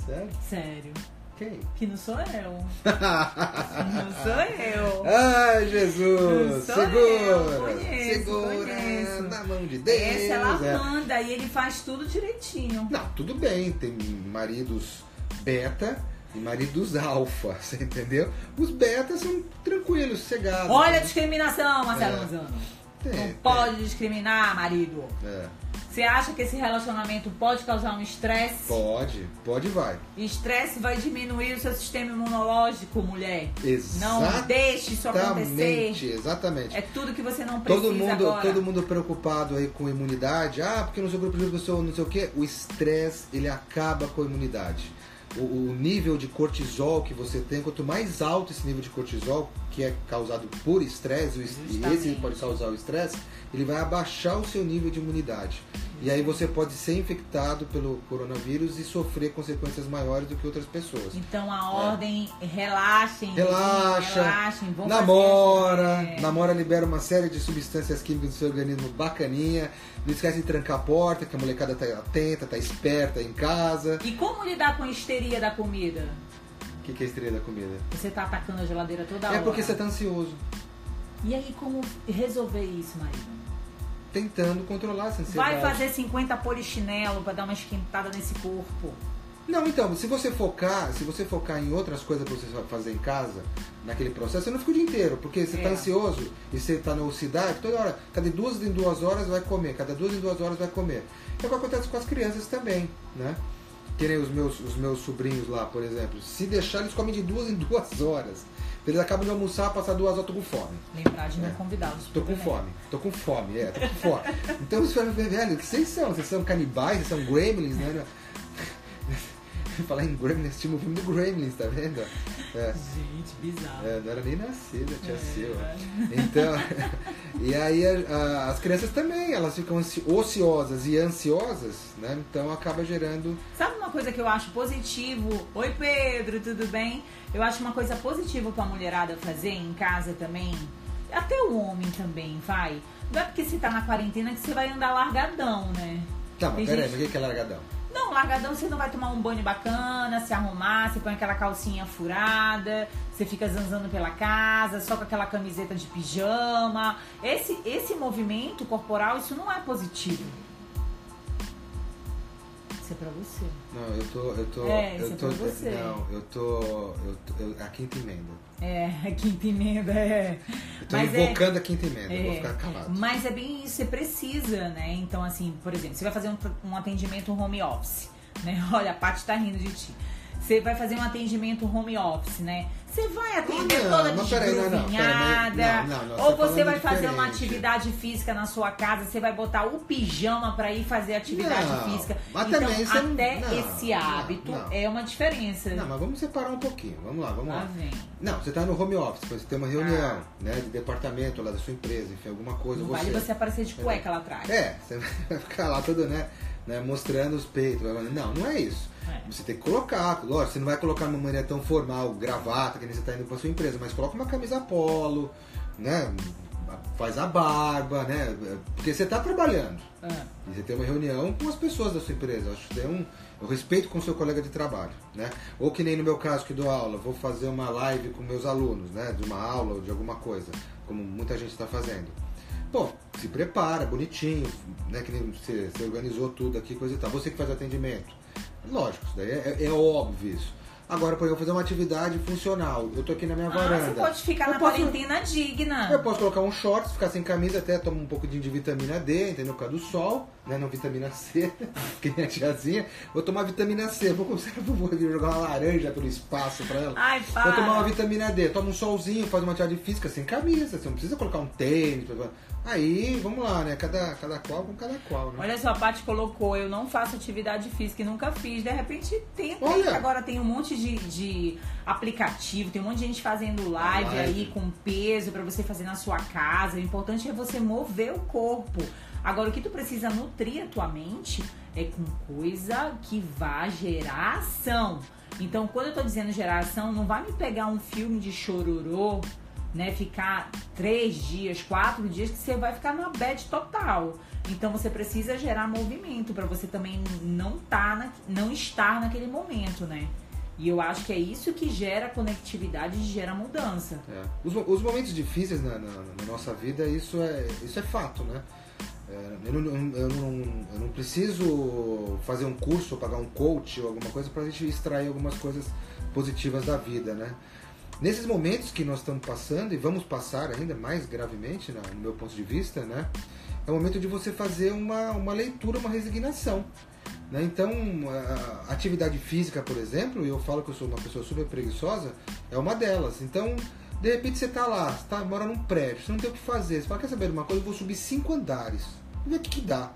Sério? Sério. Quem? Que não sou eu. não sou eu. Ai, Jesus! Segura! eu, conheço, Segura conheço. na mão de Deus! Essa ela é. manda e ele faz tudo direitinho. Não, tudo bem, tem maridos beta e maridos alfa, você entendeu? Os betas são tranquilos, sossegados. Olha a discriminação, Marcelo É. Manzano. Tem, Não tem. pode discriminar, marido. É, Você acha que esse relacionamento pode causar um estresse? pode, pode e vai. Estresse vai diminuir o seu sistema imunológico, mulher. Não Exatamente, deixe isso acontecer. exatamente. É tudo que você não precisa Todo mundo, agora. todo mundo preocupado aí com imunidade. Ah, porque no seu grupo de risco não sei o que. O estresse, ele acaba com a imunidade. O, o nível de cortisol que você tem, quanto mais alto esse nível de cortisol, que é causado por estresse, e esse pode causar o estresse, ele vai abaixar o seu nível de imunidade. E aí você pode ser infectado pelo coronavírus e sofrer consequências maiores do que outras pessoas. Então a ordem, relaxem. Relaxa, Relaxem, vão namora, fazer é. namora libera uma série de substâncias químicas do seu organismo bacaninha. Não esquece de trancar a porta, que a molecada tá atenta, tá esperta em casa. E como lidar com a histeria da comida? O que, que é a estrela da comida? Você tá atacando a geladeira toda é hora. porque você tá ansioso. E aí, como resolver isso, marido? tentando controlar essa ansiedade. Vai fazer 50 polichinelo pra dar uma esquentada nesse corpo. Não, então, se você focar, se você focar em outras coisas que você vai fazer em casa, naquele processo, você não fica o dia inteiro, porque você está É. ansioso e você está na ociosidade, toda hora, cada duas em duas horas vai comer, cada duas em duas horas vai comer. É o que acontece com as crianças também, né? Que nem os meus, os meus sobrinhos lá, por exemplo. Se deixar, eles comem de duas em duas horas. Eles acabam de almoçar, passar duas horas, tô com fome. Lembrar de não É. convidá-los. Tô com fome, tô com fome, é, tô com fome. Então vai ver, velho, vocês são? Vocês são canibais, vocês são gremlins, né? Falar em gremlins, tinha um filme do gremlins, tá vendo? É. Gente, bizarro. É, não era nem nascida, tinha É. seu. Então, e aí a- a- as crianças também, elas ficam ociosas e ansiosas, né? Então acaba gerando. Sabe uma coisa que eu acho positivo? Oi, Pedro, tudo bem? Eu acho uma coisa positiva pra mulherada fazer em casa também. Até o homem também, vai. Não é porque você tá na quarentena que você vai andar largadão, né? Tá, mas peraí, gente- que que é largadão? Não, largadão você não vai tomar um banho bacana, se arrumar, você põe aquela calcinha furada, você fica zanzando pela casa, só com aquela camiseta de pijama. Esse, esse movimento corporal, isso não é positivo. Isso é pra você. Não, eu tô. Eu tô. É, eu isso é tô pra você. Não, eu tô. Eu tô eu- a quinta emenda. É, a quinta emenda, é. Mas é- invocando a quinta emenda, eu vou É, ficar calado. Mas é bem isso, você precisa, né? Então, assim, por exemplo, você vai fazer um, um atendimento home office, né? Olha, a Paty tá rindo de ti. Você vai fazer um atendimento home office, né? Você vai atender Ah, toda desgruvinhada, ou você tá vai fazer uma atividade física na sua casa, você vai botar o pijama pra ir fazer atividade Não, física. mas então, também você até não, esse hábito não. é uma diferença. Não, mas vamos separar um pouquinho. Vamos lá, vamos Lá lá. vem. Não, você tá no home office, você tem uma reunião, Ah. né, de departamento lá da sua empresa, enfim, alguma coisa. Não você... vale você aparecer de cueca lá atrás. É, você vai ficar lá todo, né, né, mostrando os peitos. Não, não é isso. É. Você tem que colocar, lógico, você não vai colocar de uma maneira tão formal, gravata, que nem você tá indo pra sua empresa, mas coloca uma camisa polo, né, faz a barba, né, porque você tá trabalhando. Ah. E você tem uma reunião com as pessoas da sua empresa. Eu Acho que tem um, eu respeito com o seu colega de trabalho, né? Ou que nem no meu caso que dou aula, vou fazer uma live com meus alunos, né? De uma aula ou de alguma coisa, como muita gente está fazendo. Pô, se prepara, bonitinho, né? Que nem você, você organizou tudo aqui, coisa e tal. Você que faz atendimento. Lógico, isso daí é, é óbvio isso. Agora, por exemplo, fazer uma atividade funcional. Eu tô aqui na minha Ah, varanda. você pode ficar Eu na posso- quarentena digna. eu posso colocar um shorts, ficar sem camisa, até tomar um pouco de vitamina D, entendeu? Por causa do sol, né? Não vitamina C, que nem a tiazinha. Vou tomar vitamina C, vou, vou jogar uma laranja pelo espaço pra ela. Ai, para. Vou tomar uma vitamina D, toma um solzinho, faz uma atividade física sem camisa, você não precisa colocar um tênis. pra- Aí, vamos lá, né? Cada, cada qual com cada qual, né? Olha só, a Paty colocou, eu não faço atividade física e nunca fiz. De repente tem, agora tem um monte de, de aplicativo, tem um monte de gente fazendo live, Live. aí com peso pra você fazer na sua casa. O importante é você mover o corpo. Agora, o que tu precisa nutrir a tua mente é com coisa que vá gerar ação. Então, quando eu tô dizendo gerar ação, não vai me pegar um filme de chororô né, ficar três dias, quatro dias, que você vai ficar numa bad total. Então você precisa gerar movimento para você também não tá na, não estar naquele momento, né? E eu acho que é isso que gera conectividade e gera mudança. É. Os, os momentos difíceis na, na- na nossa vida, isso é, isso é fato, né? É, eu, não, eu, não, eu não preciso fazer um curso pagar um coach ou alguma coisa para a gente extrair algumas coisas positivas da vida, né? Nesses momentos que nós estamos passando e vamos passar ainda mais gravemente, no meu ponto de vista, né? É o momento de você fazer uma, uma leitura, uma resignação. Né? Então, atividade física, por exemplo, e eu falo que eu sou uma pessoa super preguiçosa, é uma delas. Então, de repente você tá lá, você tá, mora num prédio, você não tem o que fazer. Você fala, quer saber uma coisa? Eu vou subir cinco andares. Vamos ver o que, que dá.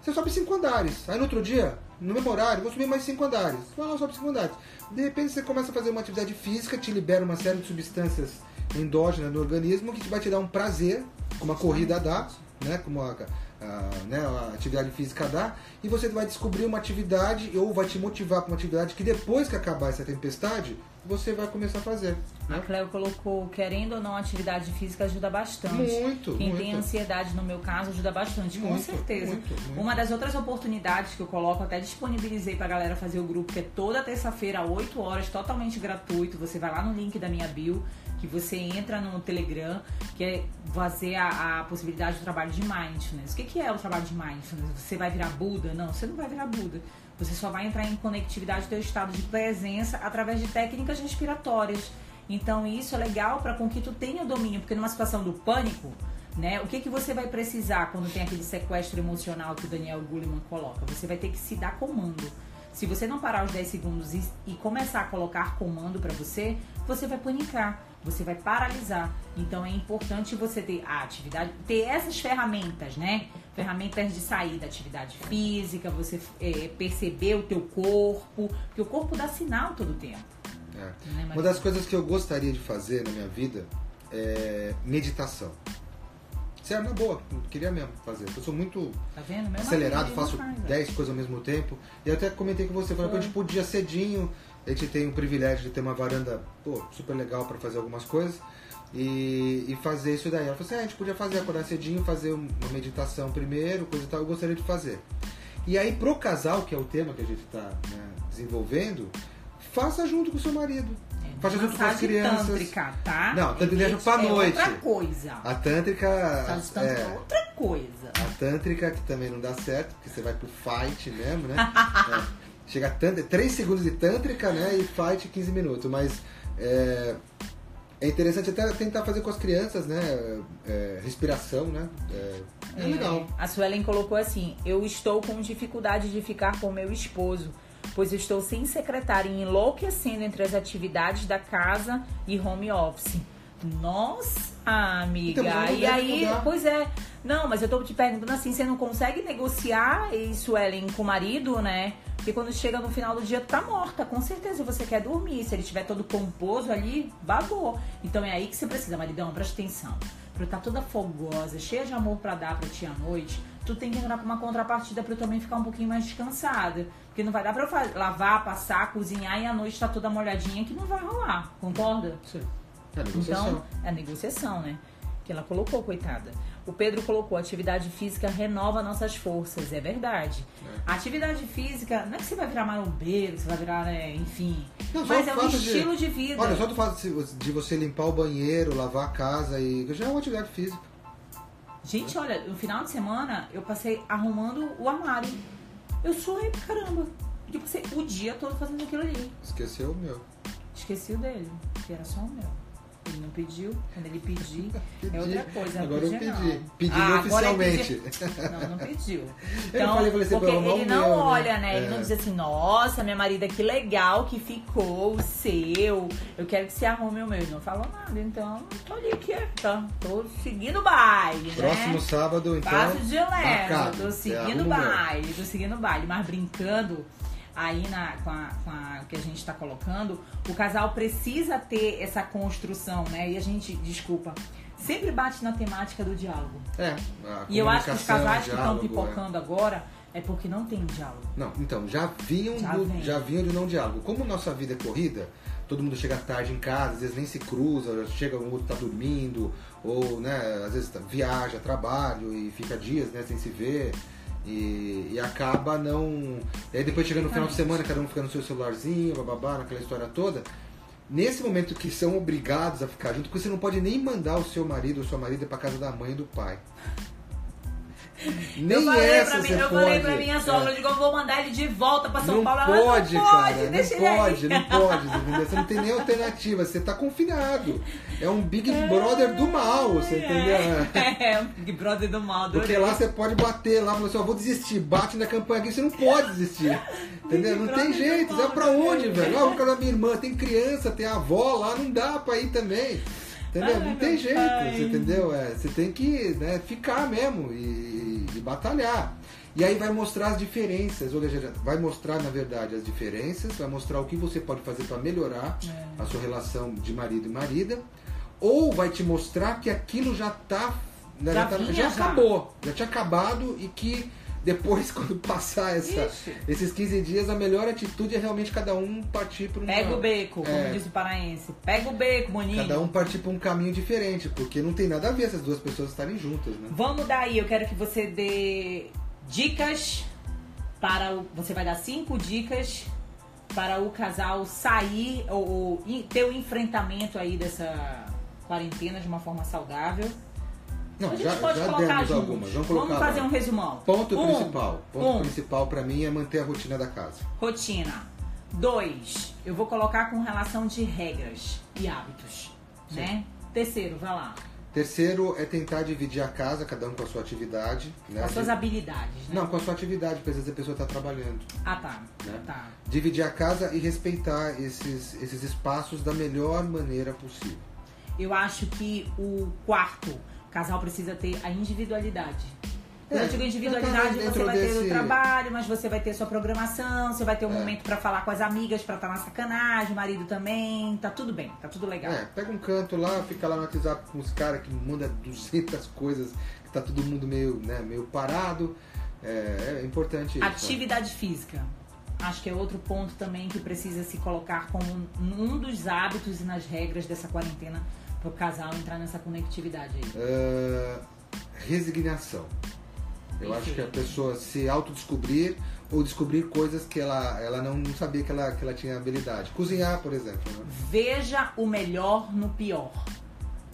Você sobe cinco andares. Aí no outro dia, no mesmo horário, vou subir mais cinco andares. Você vai sobe cinco andares. De repente você começa a fazer uma atividade física, te libera uma série de substâncias endógenas no organismo que vai te dar um prazer, como a corrida dá, né? Como a, a, né, a atividade física dá, e você vai descobrir uma atividade ou vai te motivar para uma atividade que depois que acabar essa tempestade, você vai começar a fazer. A Né? Cleo colocou, querendo ou não, atividade física ajuda bastante. Muito, Quem muito. tem ansiedade, no meu caso, ajuda bastante, com Muito, certeza. muito, muito. Uma das outras oportunidades que eu coloco, até disponibilizei pra galera fazer o grupo, que é toda terça-feira, 8 horas, totalmente gratuito. Você vai lá no link da minha bio, que você entra no Telegram, que é fazer a, a possibilidade do trabalho de mindfulness. O que, que é o trabalho de mindfulness? Você vai virar Buda? Não, você não vai virar Buda. Você só vai entrar em conectividade do seu estado de presença através de técnicas respiratórias. Então isso é legal para com que tu tenha o domínio, porque numa situação do pânico, né? O que, que você vai precisar quando tem aquele sequestro emocional que o Daniel Goleman coloca? Você vai ter que se dar comando. Se você não parar os 10 segundos e, e começar a colocar comando para você, você vai panicar, você vai paralisar. Então é importante você ter a atividade, ter essas ferramentas, né? Ferramentas de sair da atividade física, você é, perceber o teu corpo, porque o corpo dá sinal todo o tempo. É. Né, Uma das coisas que eu gostaria de fazer na minha vida é meditação. Sério, na boa, eu queria mesmo fazer. Eu sou muito tá acelerado, faço 10 coisas ao mesmo tempo. E eu até comentei com você, falando que a gente podia cedinho, a gente tem o privilégio de ter uma varanda pô, super legal para fazer algumas coisas. E, e, fazer isso daí. Ela falou assim: ah, a gente podia fazer, acordar cedinho, fazer uma meditação primeiro, coisa e tal. Eu gostaria de fazer. E aí, pro casal, que é o tema que a gente está né, desenvolvendo, faça junto com o seu marido. É, faça junto com as crianças. Tântrica, tá? Não, tântrica deixa pra é noite. outra coisa. A tântrica. É, outra coisa. A tântrica, que também não dá certo, porque você vai pro fight mesmo, né? é. Chega a tântrica, 3 segundos de tântrica, né? E fight 15 minutos. Mas é, é interessante até tentar fazer com as crianças, né? É, respiração, né? É, é, legal. A Suelen colocou assim: Eu estou com dificuldade de ficar com meu esposo pois estou sem secretária e enlouquecendo entre as atividades da casa e home office. Nossa, amiga. Então, e aí, mudar. pois é. Não, mas eu tô te perguntando assim, você não consegue negociar isso, Ellen, com o marido, né? Porque quando chega no final do dia, tá morta. Com certeza você quer dormir. Se ele estiver todo composto ali, babou. Então é aí que você precisa, maridão, presta atenção. Pra eu estar tá toda fogosa, cheia de amor para dar pra ti à noite, tu tem que entrar com uma contrapartida pra eu também ficar um pouquinho mais descansada. Porque não vai dar pra eu lavar, passar, cozinhar e a noite tá toda molhadinha que não vai rolar. Concorda? Sim. É negociação. Então, é negociação, né? Que ela colocou, coitada. O Pedro colocou, atividade física renova nossas forças. É verdade. É. Atividade física, não é que você vai virar marombeiro, você vai virar, é, enfim. Não, mas é um estilo de, de, vida. Olha, só do fato de você limpar o banheiro, lavar a casa, e já é uma atividade física. Gente, olha, no final de semana eu passei arrumando o armário. Eu suei pra caramba. Eu passei o dia todo fazendo aquilo ali. Esqueceu o meu. Esqueci o dele, que era só o meu. Ele não pediu, quando ele pedir, pedi. é outra coisa. Agora eu pedi. Pedi ah, oficialmente. Pedi. Não, não pediu. Então, eu falei, falei assim, porque ele não meu, né? olha, né? É. Ele não diz assim, nossa, minha marida, que legal que ficou o seu. Eu quero que você arrume o meu. Ele não falou nada, então tô ali quieta. Tô seguindo o baile, Próximo né? sábado, então. Passo de leve. Tô seguindo o baile, tô seguindo o baile. Mas brincando aí na, com, a, com a, que a gente está colocando, o casal precisa ter essa construção, né? E a gente, desculpa, sempre bate na temática do diálogo. É. E eu acho que os casais que estão pipocando é. agora é porque não tem diálogo. Não, então, já vinham, já, do, já vinham de não diálogo. Como nossa vida é corrida, todo mundo chega tarde em casa, às vezes nem se cruza, chega o outro tá dormindo, ou, né, às vezes viaja, trabalho e fica dias, né, sem se ver. E, e, acaba não. E aí depois chega no final de semana, cada um fica no seu celularzinho, bababá, naquela história toda. Nesse momento que são obrigados a ficar junto, porque você não pode nem mandar o seu marido ou sua marida para casa da mãe e do pai. Nem eu falei essa pra mim, eu pode. falei pra minha sogra, é. digo, eu vou mandar ele de volta pra São não Paulo. Pode, não pode, cara, não pode, não pode, entendeu? Você não tem nem alternativa, você tá confinado. É um Big é, Brother do mal, você é, entendeu? É, um Big Brother do mal. Porque lá você pode bater lá, falar assim, ó, vou desistir, bate na campanha aqui, você não pode desistir. entendeu? Não tem jeito, você vai pra onde, velho? Ó, vou casa da minha irmã, tem criança, tem avó lá, não dá pra ir também. Entendeu? Ai, não tem jeito, pai. você entendeu? É, você tem que né, ficar mesmo e, e, batalhar. E aí vai mostrar as diferenças, ou seja, vai mostrar na verdade as diferenças, vai mostrar o que você pode fazer para melhorar é. a sua relação de marido e marida, ou vai te mostrar que aquilo já está né, já, já, tá, já, acabou, já tinha acabado e que depois, quando passar essa, esses 15 dias, a melhor atitude é realmente cada um partir para um. Pega o beco, como é, diz o paraense. Pega o beco, boninho. Cada um partir para um caminho diferente, porque não tem nada a ver essas duas pessoas estarem juntas, né? Vamos daí, eu quero que você dê dicas para o. Você vai dar cinco dicas para o casal sair ou, ou ter o enfrentamento aí dessa quarentena de uma forma saudável. Não, a gente já, pode já colocar juntos. algumas. Vamos colocar fazer lá. um resumão. Ponto Um, principal. Ponto um, principal pra mim é manter a rotina da casa. rotina. Dois, eu vou colocar com relação de regras e hábitos, Sim. né? Terceiro, vai lá. Terceiro é tentar dividir a casa, cada um com a sua atividade. Né? Com as suas habilidades, né? Não, com a sua atividade, porque às vezes a pessoa está trabalhando. Ah, tá. Né? Tá. Dividir a casa e respeitar esses, esses espaços da melhor maneira possível. Eu acho que o quarto, o casal precisa ter a individualidade. Quando É, eu digo individualidade, você vai ter o desse- trabalho, mas você vai ter sua programação, você vai ter um É. momento pra falar com as amigas, pra estar na sacanagem, o marido também, tá tudo bem, tá tudo legal. É, pega um canto lá, fica lá no WhatsApp com os caras que manda 200 coisas, que tá todo mundo meio, né, meio parado. É, é importante isso. né? Atividade física. Acho que é outro ponto também que precisa se colocar como um dos hábitos e nas regras dessa quarentena para o casal entrar nessa conectividade aí. Ah, resignação. Eu acho que a pessoa se autodescobrir ou descobrir coisas que ela, ela não sabia que ela, que ela tinha habilidade. Cozinhar, por exemplo. Né? Veja o melhor no pior.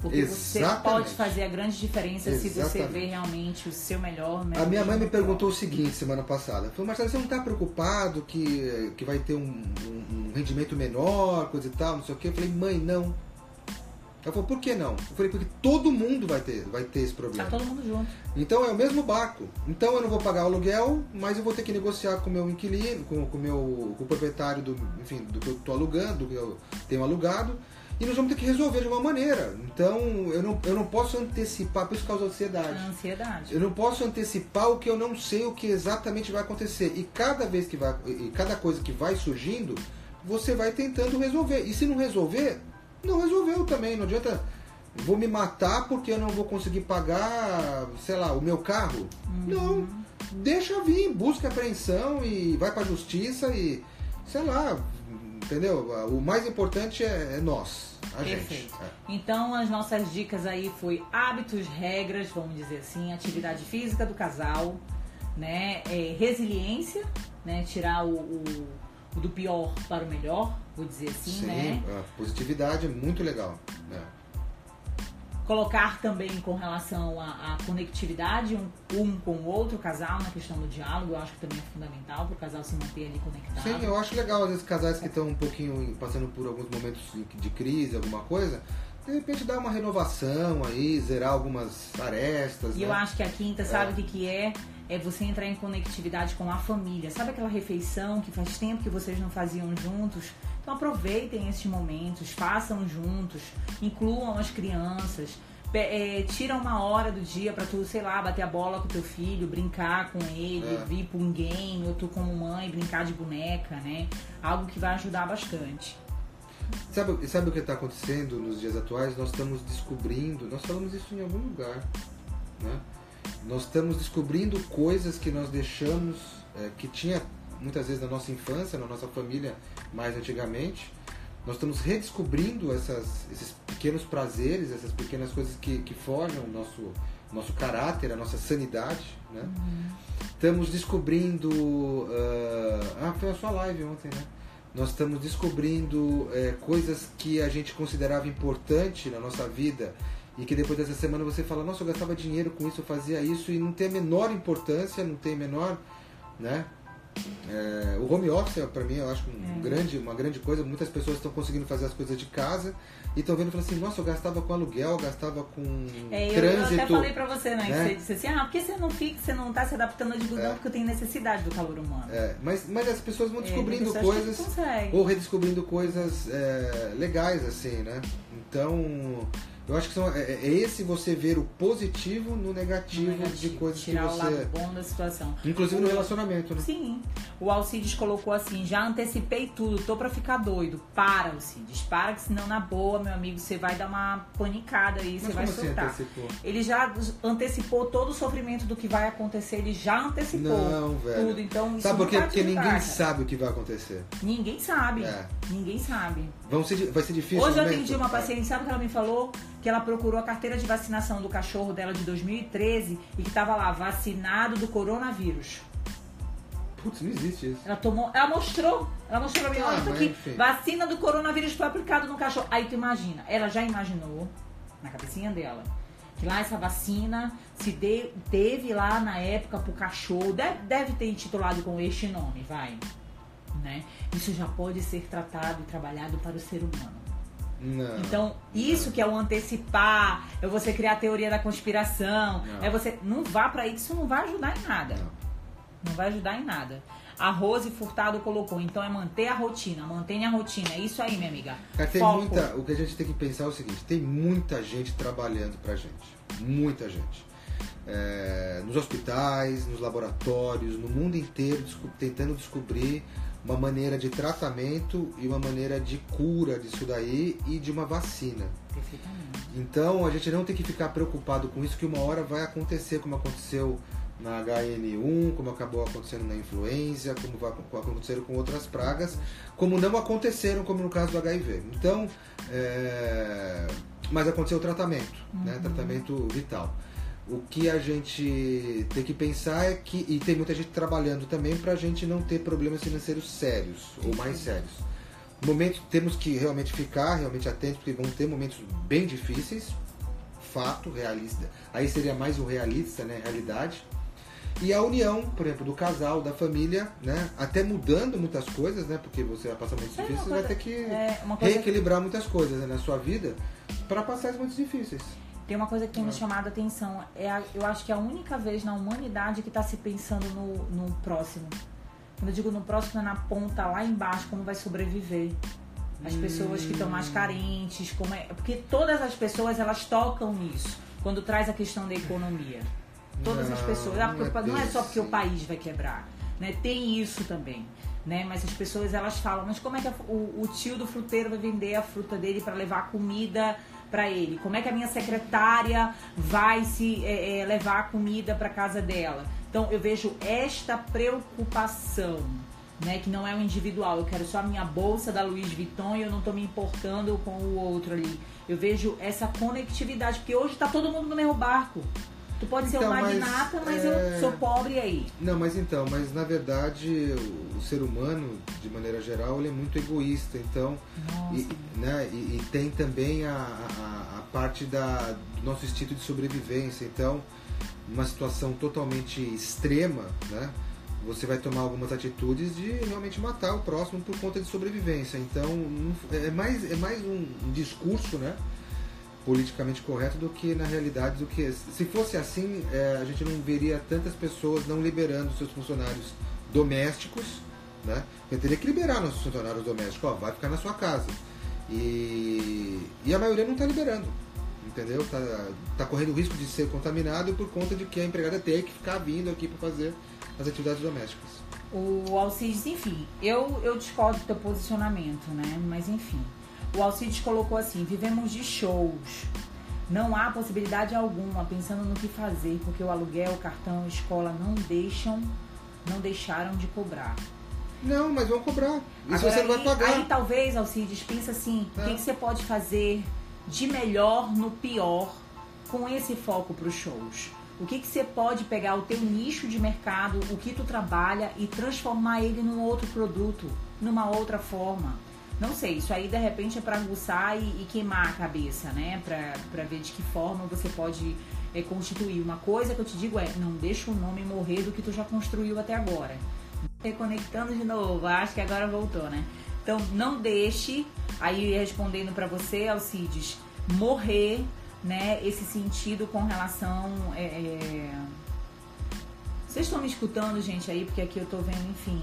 Porque você Exatamente. pode fazer a grande diferença se você Exatamente. vê realmente o seu melhor. A minha mãe me perguntou o seguinte semana passada. Falou, Marcelo, você não está preocupado que, que vai ter um, um- um rendimento menor, coisa e tal, não sei o quê? Eu falei, mãe, não. Ela falou, por que não? Eu falei, porque todo mundo vai ter, vai ter esse Tá problema. todo mundo junto. Então é o mesmo barco. Então eu não vou pagar o aluguel, mas eu vou ter que negociar com o meu inquilino, com, com o meu com o proprietário do, enfim, do que eu estou alugando, do que eu tenho alugado, e nós vamos ter que resolver de uma maneira. Então eu não, eu não posso antecipar, por isso causa ansiedade. A ansiedade. Eu não posso antecipar o que eu não sei o que exatamente vai acontecer. E cada vez que vai, e cada coisa que vai surgindo, você vai tentando resolver. E se não resolver, não resolveu também. Não adianta. Vou me matar porque eu não vou conseguir pagar, sei lá, o meu carro. Não. Deixa vir, busca apreensão e vai pra justiça e, sei lá, entendeu? O mais importante é, é nós, a gente. Perfeito. É. Então as nossas dicas aí foi hábitos, regras, vamos dizer assim, atividade física do casal, né? É, resiliência, né? Tirar o, o- o do pior para o melhor, vou dizer assim, Sim, né? a positividade é muito legal. né? Colocar também com relação à, conectividade um, um com o outro casal na questão do diálogo, eu acho que também é fundamental para o casal se manter ali conectado. Sim, eu acho legal, às vezes, casais que estão um pouquinho passando por alguns momentos de- crise, alguma coisa, de repente dar uma renovação aí, zerar algumas arestas. E né? eu acho que a quinta, É. sabe o que, que é? É você entrar em conectividade com a família. Sabe aquela refeição que faz tempo que vocês não faziam juntos? Então aproveitem esses momentos, façam juntos, incluam as crianças. É, tira uma hora do dia pra tu, sei lá, bater a bola com teu filho, brincar com ele, É. vir pra um game, ou tu como mãe brincar de boneca, né? Algo que vai ajudar bastante. Sabe, sabe o que está acontecendo nos dias atuais? Nós estamos descobrindo, nós falamos isso em algum lugar, né? Nós estamos descobrindo coisas que nós deixamos, é, que tinha muitas vezes na nossa infância, na nossa família mais antigamente. Nós estamos redescobrindo essas, esses pequenos prazeres, essas pequenas coisas que, que forjam o nosso, nosso caráter, a nossa sanidade, né? Estamos descobrindo. ah, ah, foi a sua live ontem, né? Nós estamos descobrindo eh, coisas que a gente considerava importante na nossa vida e que depois dessa semana você fala, nossa, eu gastava dinheiro com isso, eu fazia isso e não tem a menor importância, não tem a menor, né? Eh, o home office, para mim, eu acho um É. grande, uma grande coisa. Muitas pessoas estão conseguindo fazer as coisas de casa e estão vendo e falando assim, nossa, eu gastava com aluguel, eu gastava com É, eu, eu trânsito. até falei pra você, né? né? Que você disse assim, ah, por que você não fica, você não tá se adaptando a divulgar É. porque tem necessidade do calor humano. É, mas, mas as pessoas vão É, descobrindo coisas ou redescobrindo coisas é, legais assim, né? Então, eu acho que são, é, é esse você ver o positivo no negativo, Negativo, de coisas que tirar o lado você, bom da situação. inclusive no relacionamento, né? Sim. O Alcides colocou assim: já antecipei tudo, tô pra ficar doido. Para, Alcides, para, que senão na boa, meu amigo, você vai dar uma panicada aí, você Mas vai como assim surtar. antecipou? Ele já antecipou todo o sofrimento do que vai acontecer, ele já antecipou Não, velho. tudo. Então, Sabe por quê? Porque te ninguém sabe o que vai acontecer. Ninguém sabe. É. Ninguém sabe. Vão ser, vai ser difícil. Hoje eu momento? atendi uma paciente, sabe o que ela me falou? Que ela procurou a carteira de vacinação do cachorro dela de 2013 e que tava lá, vacinado do coronavírus. Putz, não existe isso. Ela tomou, ela mostrou, ela mostrou pra mim, Ah, olha isso aqui, enfim. vacina do coronavírus foi aplicado no cachorro. Aí tu imagina, ela já imaginou na cabecinha dela. Que lá essa vacina se de, teve lá na época pro cachorro, deve, deve ter intitulado com este nome, vai. Né? Isso já pode ser tratado e trabalhado para o ser humano. Não. Então, isso que é o antecipar, é você criar a teoria da conspiração, Não. é você. Não vá pra isso, isso não vai ajudar em nada. Não. Não vai ajudar em nada. A Rose Furtado colocou, então é manter a rotina, mantenha a rotina. É isso aí, minha amiga. Cara, tem Foco. muita. O que a gente tem que pensar é o seguinte: tem muita gente trabalhando pra gente. Muita gente. É, nos hospitais, nos laboratórios, no mundo inteiro, tentando descobrir uma maneira de tratamento e uma maneira de cura disso daí e de uma vacina. Perfeitamente. Então a gente não tem que ficar preocupado com isso, que uma hora vai acontecer, como aconteceu na HN1, como acabou acontecendo na influenza, como vai como aconteceram com outras pragas, como não aconteceram, como no caso do HIV. Então, é, mas aconteceu o tratamento, né? Tratamento vital. O que a gente tem que pensar é que, e tem muita gente trabalhando também para a gente não ter problemas financeiros sérios ou mais sérios. Momentos temos que realmente ficar realmente atentos, porque vão ter momentos bem difíceis, fato, realista. Aí seria mais o realista, né? Realidade. E a união, por exemplo, do casal, da família, né? Até mudando muitas coisas, né? Porque você vai passar momentos Sabe difíceis, você vai ter que é, reequilibrar muitas coisas né, na sua vida para passar esses momentos difíceis. Tem uma coisa que tem me Ah. chamado a atenção. É a- eu acho que é a única vez na humanidade que está se pensando no, no próximo. Quando eu digo no próximo, é na ponta lá embaixo, como vai sobreviver. As pessoas que estão mais carentes, como é. Porque todas as pessoas elas tocam nisso quando traz a questão da economia. Todas as Não, pessoas. Ah, porque não é não é só porque o país vai quebrar. Né? Tem isso também. Né? Mas as pessoas elas falam, mas como é que a- o, o tio do fruteiro vai vender a fruta dele para levar comida para ele? Como é que a minha secretária vai se é, é, levar a comida para casa dela? Então eu vejo esta preocupação, né, que não é o individual. Eu quero só a minha bolsa da Louis Vuitton e eu não tô me importando com o outro ali. Eu vejo essa conectividade, porque hoje tá todo mundo no mesmo barco. Tu pode ser Então, um mas, magnata, mas, é, eu sou pobre aí. Não, mas então, mas na verdade o, ser humano, de maneira geral, ele é muito egoísta. Então, Nossa. e, né, e, e tem também a, a, a parte da, do nosso instinto de sobrevivência. Então, numa situação totalmente extrema, né, você vai tomar algumas atitudes de realmente matar o próximo por conta de sobrevivência. Então, é mais, é mais um, um discurso, né? Politicamente correto do que na realidade do que se fosse assim é, a gente não veria tantas pessoas não liberando seus funcionários domésticos né? Eu teria que liberar nossos funcionários domésticos. Ó vai ficar na sua casa. E, e a maioria não está liberando entendeu? Tá, tá correndo o risco de ser contaminado por conta de que a empregada tem que ficar vindo aqui para fazer as atividades domésticas. O Alcides, enfim, eu, eu discordo do teu posicionamento, né? Mas enfim. O Alcides colocou assim: vivemos de shows. Não há possibilidade alguma, pensando no que fazer, porque o aluguel, o cartão, a escola não deixam, não deixaram de cobrar. não mas vão cobrar isso Agora, você não vai pagar aí talvez, Alcides, pensa assim, o É. que, que você pode fazer de melhor no pior com esse foco para os shows? O que, que você pode pegar o teu nicho de mercado, o que tu trabalha e transformar ele num outro produto, numa outra forma? Não sei, isso aí de repente é para aguçar e, e queimar a cabeça, né? Pra, pra ver de que forma você pode é, constituir. Uma coisa que eu te digo é, não deixa o nome morrer do que tu já construiu até agora. Reconectando de novo, acho que agora voltou, né? Então não deixe, aí respondendo para você, Alcides, morrer, né, esse sentido com relação. é, é... Vocês estão me escutando, gente, aí, porque aqui eu tô vendo, enfim,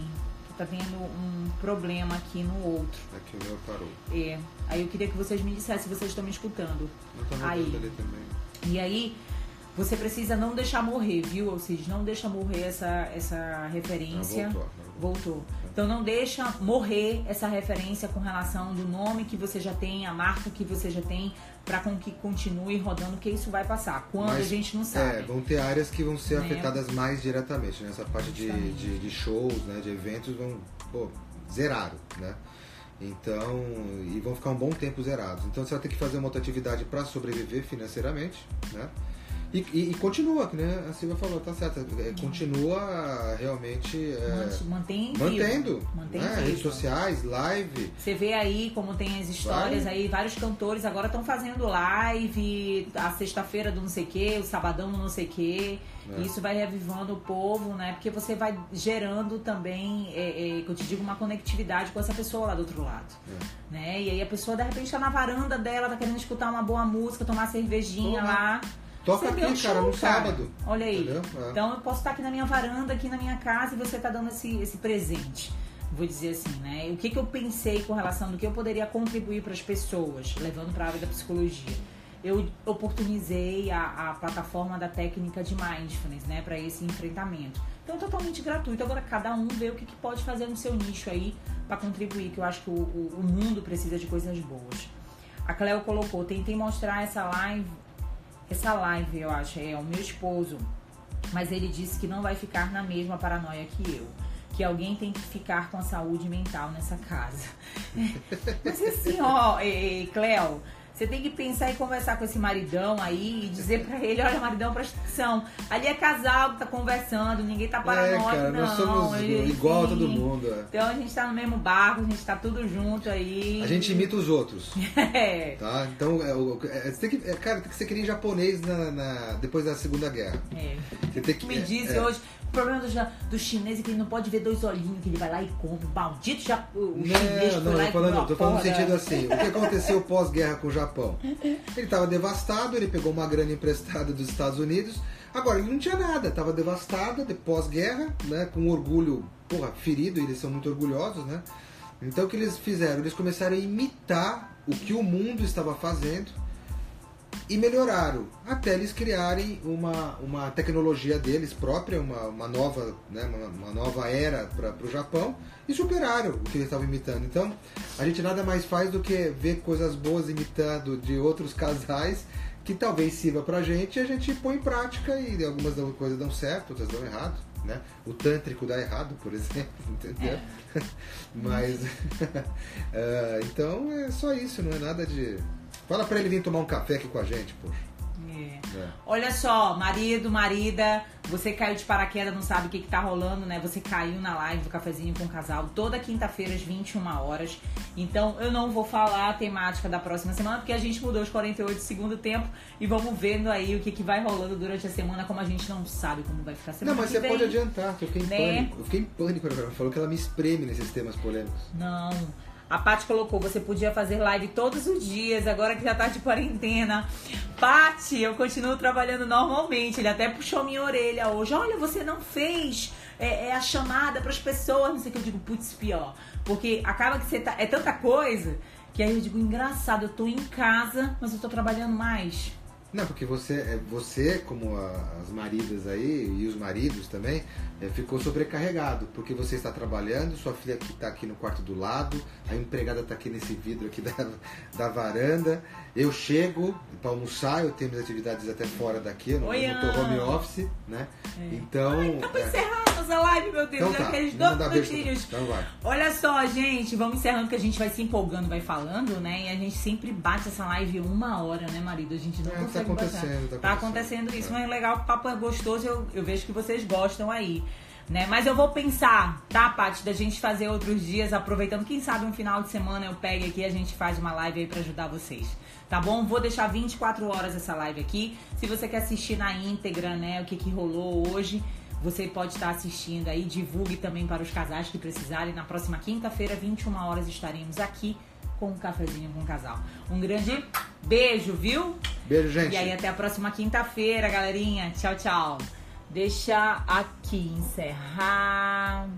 tá vendo um problema aqui no outro. aqui o meu parou É. Aí eu queria que vocês me dissessem se vocês estão me escultando. não tá Aí. ali também E aí, você precisa não deixar morrer, viu, Alcides? Não deixa morrer essa, essa referência. Ah, voltou, Voltou. Então não deixa morrer essa referência com relação do nome que você já tem, a marca que você já tem, para com que continue rodando, que isso vai passar. Quando Mas, a gente não sabe. É, vão ter áreas que vão ser Né? afetadas mais diretamente. Nessa parte de, de, de shows, né, de eventos, vão pô, zeraram, né? Então, e vão ficar um bom tempo zerados. Então você vai ter que fazer uma outra atividade para sobreviver financeiramente, né? E, e, e continua, que né? A Silvia falou, tá certo. É, continua realmente. É, Mantém mantendo. Mantém né? Redes sociais, live. Você vê aí como tem as histórias Vai. aí, vários cantores agora estão fazendo live, a sexta-feira do não sei o que, o sabadão do não sei o que. É. Isso vai revivando o povo, né? Porque você vai gerando também, é, é, que eu te digo, uma conectividade com essa pessoa lá do outro lado. É. Né? E aí a pessoa de repente tá na varanda dela, tá querendo escutar uma boa música, tomar cervejinha Porra. lá. Toca aqui, cara, show, no sábado. Olha aí. É. Então eu posso estar aqui na minha varanda, aqui na minha casa, e você tá dando esse, esse presente. Vou dizer assim, né? O que, que eu pensei com relação do que eu poderia contribuir para as pessoas, levando para a área da psicologia. Eu oportunizei a, a plataforma da técnica de mindfulness, né, para esse enfrentamento. Então, totalmente gratuito. Agora, cada um vê o que, que pode fazer no seu nicho aí para contribuir, que eu acho que o, o, o mundo precisa de coisas boas. A Cleo colocou, tentei mostrar essa live, essa live, eu acho, é o meu esposo, mas ele disse que não vai ficar na mesma paranoia que eu. Que alguém tem que ficar com a saúde mental nessa casa. Mas assim, ó, e, Cleo, você tem que pensar e conversar com esse maridão aí e dizer pra ele, olha, maridão, presta atenção. Ali é casal que tá conversando, ninguém tá É, paranoico, cara, não. nós somos Ele- igual a todo mundo. é. Então a gente tá no mesmo barco, a gente tá tudo junto aí. A gente imita os outros. É. Tá? Então, é, é, você tem que, é, cara, tem que ser que nem japonês na, na- depois da Segunda Guerra. é. Você tem que. Me é, disse é, hoje, problema do, do chinês é que ele não pode ver dois olhinhos, que ele vai lá e compra. O maldito já, o chinês Não, foi não, lá eu e tô falando, falando no sentido assim, o que aconteceu pós-guerra com o Japão? Ele estava devastado, ele pegou uma grana emprestada dos Estados Unidos, agora ele não tinha nada, estava devastado, de pós-guerra, né, com orgulho, porra, ferido, eles são muito orgulhosos, né? Então o que eles fizeram? Eles começaram a imitar o que o mundo estava fazendo e melhoraram até eles criarem uma, uma tecnologia deles própria, uma, uma nova né, uma, uma nova era para o Japão e superaram o que eles estavam imitando. Então a gente nada mais faz do que ver coisas boas imitando de outros casais que talvez sirva pra gente e a gente põe em prática e algumas coisas dão certo, outras dão errado. Né? O tântrico dá errado, por exemplo, entendeu? Mas ah, então é só isso, não é nada de. Fala pra ele vir tomar um café aqui com a gente, poxa. É. É. Olha só, marido, marida, você caiu de paraquedas, não sabe o que, que tá rolando, né? Você caiu na live do cafezinho com o casal toda quinta-feira às 21 horas. Então eu não vou falar a temática da próxima semana, porque a gente mudou os 48 do segundo tempo e vamos vendo aí o que, que vai rolando durante a semana, como a gente não sabe como vai ficar a Não, semana mas que você vem. pode adiantar, que eu fiquei em Né? pânico. Eu fiquei em pânico quando ela falou que ela me espreme nesses temas polêmicos. Não. A Paty colocou, você podia fazer live todos os dias, agora que já tá de quarentena. Paty, eu continuo trabalhando normalmente. Ele até puxou minha orelha hoje. Olha, você não fez é, é a chamada pras pessoas. Não sei o que eu digo, putz, pior. Porque acaba que você tá. É tanta coisa que aí eu digo, engraçado, eu tô em casa, mas eu tô trabalhando mais. Não, porque você, é, você como as maridas aí, e os maridos também, é, ficou sobrecarregado, porque você está trabalhando, sua filha aqui está aqui no quarto do lado, a empregada está aqui nesse vidro aqui da, da varanda, eu chego para almoçar, eu tenho minhas atividades até fora daqui, eu não, Oi, eu não tô home office, né? Então... Tá pra é, encerrar a nossa live, meu Deus, então já tá, aqueles dois minutinhos. Então vai. Olha só, gente, vamos encerrando que a gente vai se empolgando, vai falando, né? E a gente sempre bate essa live uma hora, né, marido? A gente não É, consegue acontecendo, tá Tá acontecendo. acontecendo isso, É. mas é legal, o papo é gostoso, eu, eu vejo que vocês gostam aí. Né? Mas eu vou pensar, tá, Paty, da gente fazer outros dias, aproveitando, quem sabe um final de semana eu pegue aqui e a gente faz uma live aí pra ajudar vocês. Tá bom? Vou deixar 24 horas essa live aqui. Se você quer assistir na íntegra, né, o que, que rolou hoje, você pode estar assistindo aí. Divulgue também para os casais que precisarem. Na próxima quinta-feira, 21 horas, estaremos aqui com um cafezinho com o casal. Um grande beijo, viu? Beijo, gente. E aí até a próxima quinta-feira, galerinha. Tchau, tchau. Deixa aqui encerrar.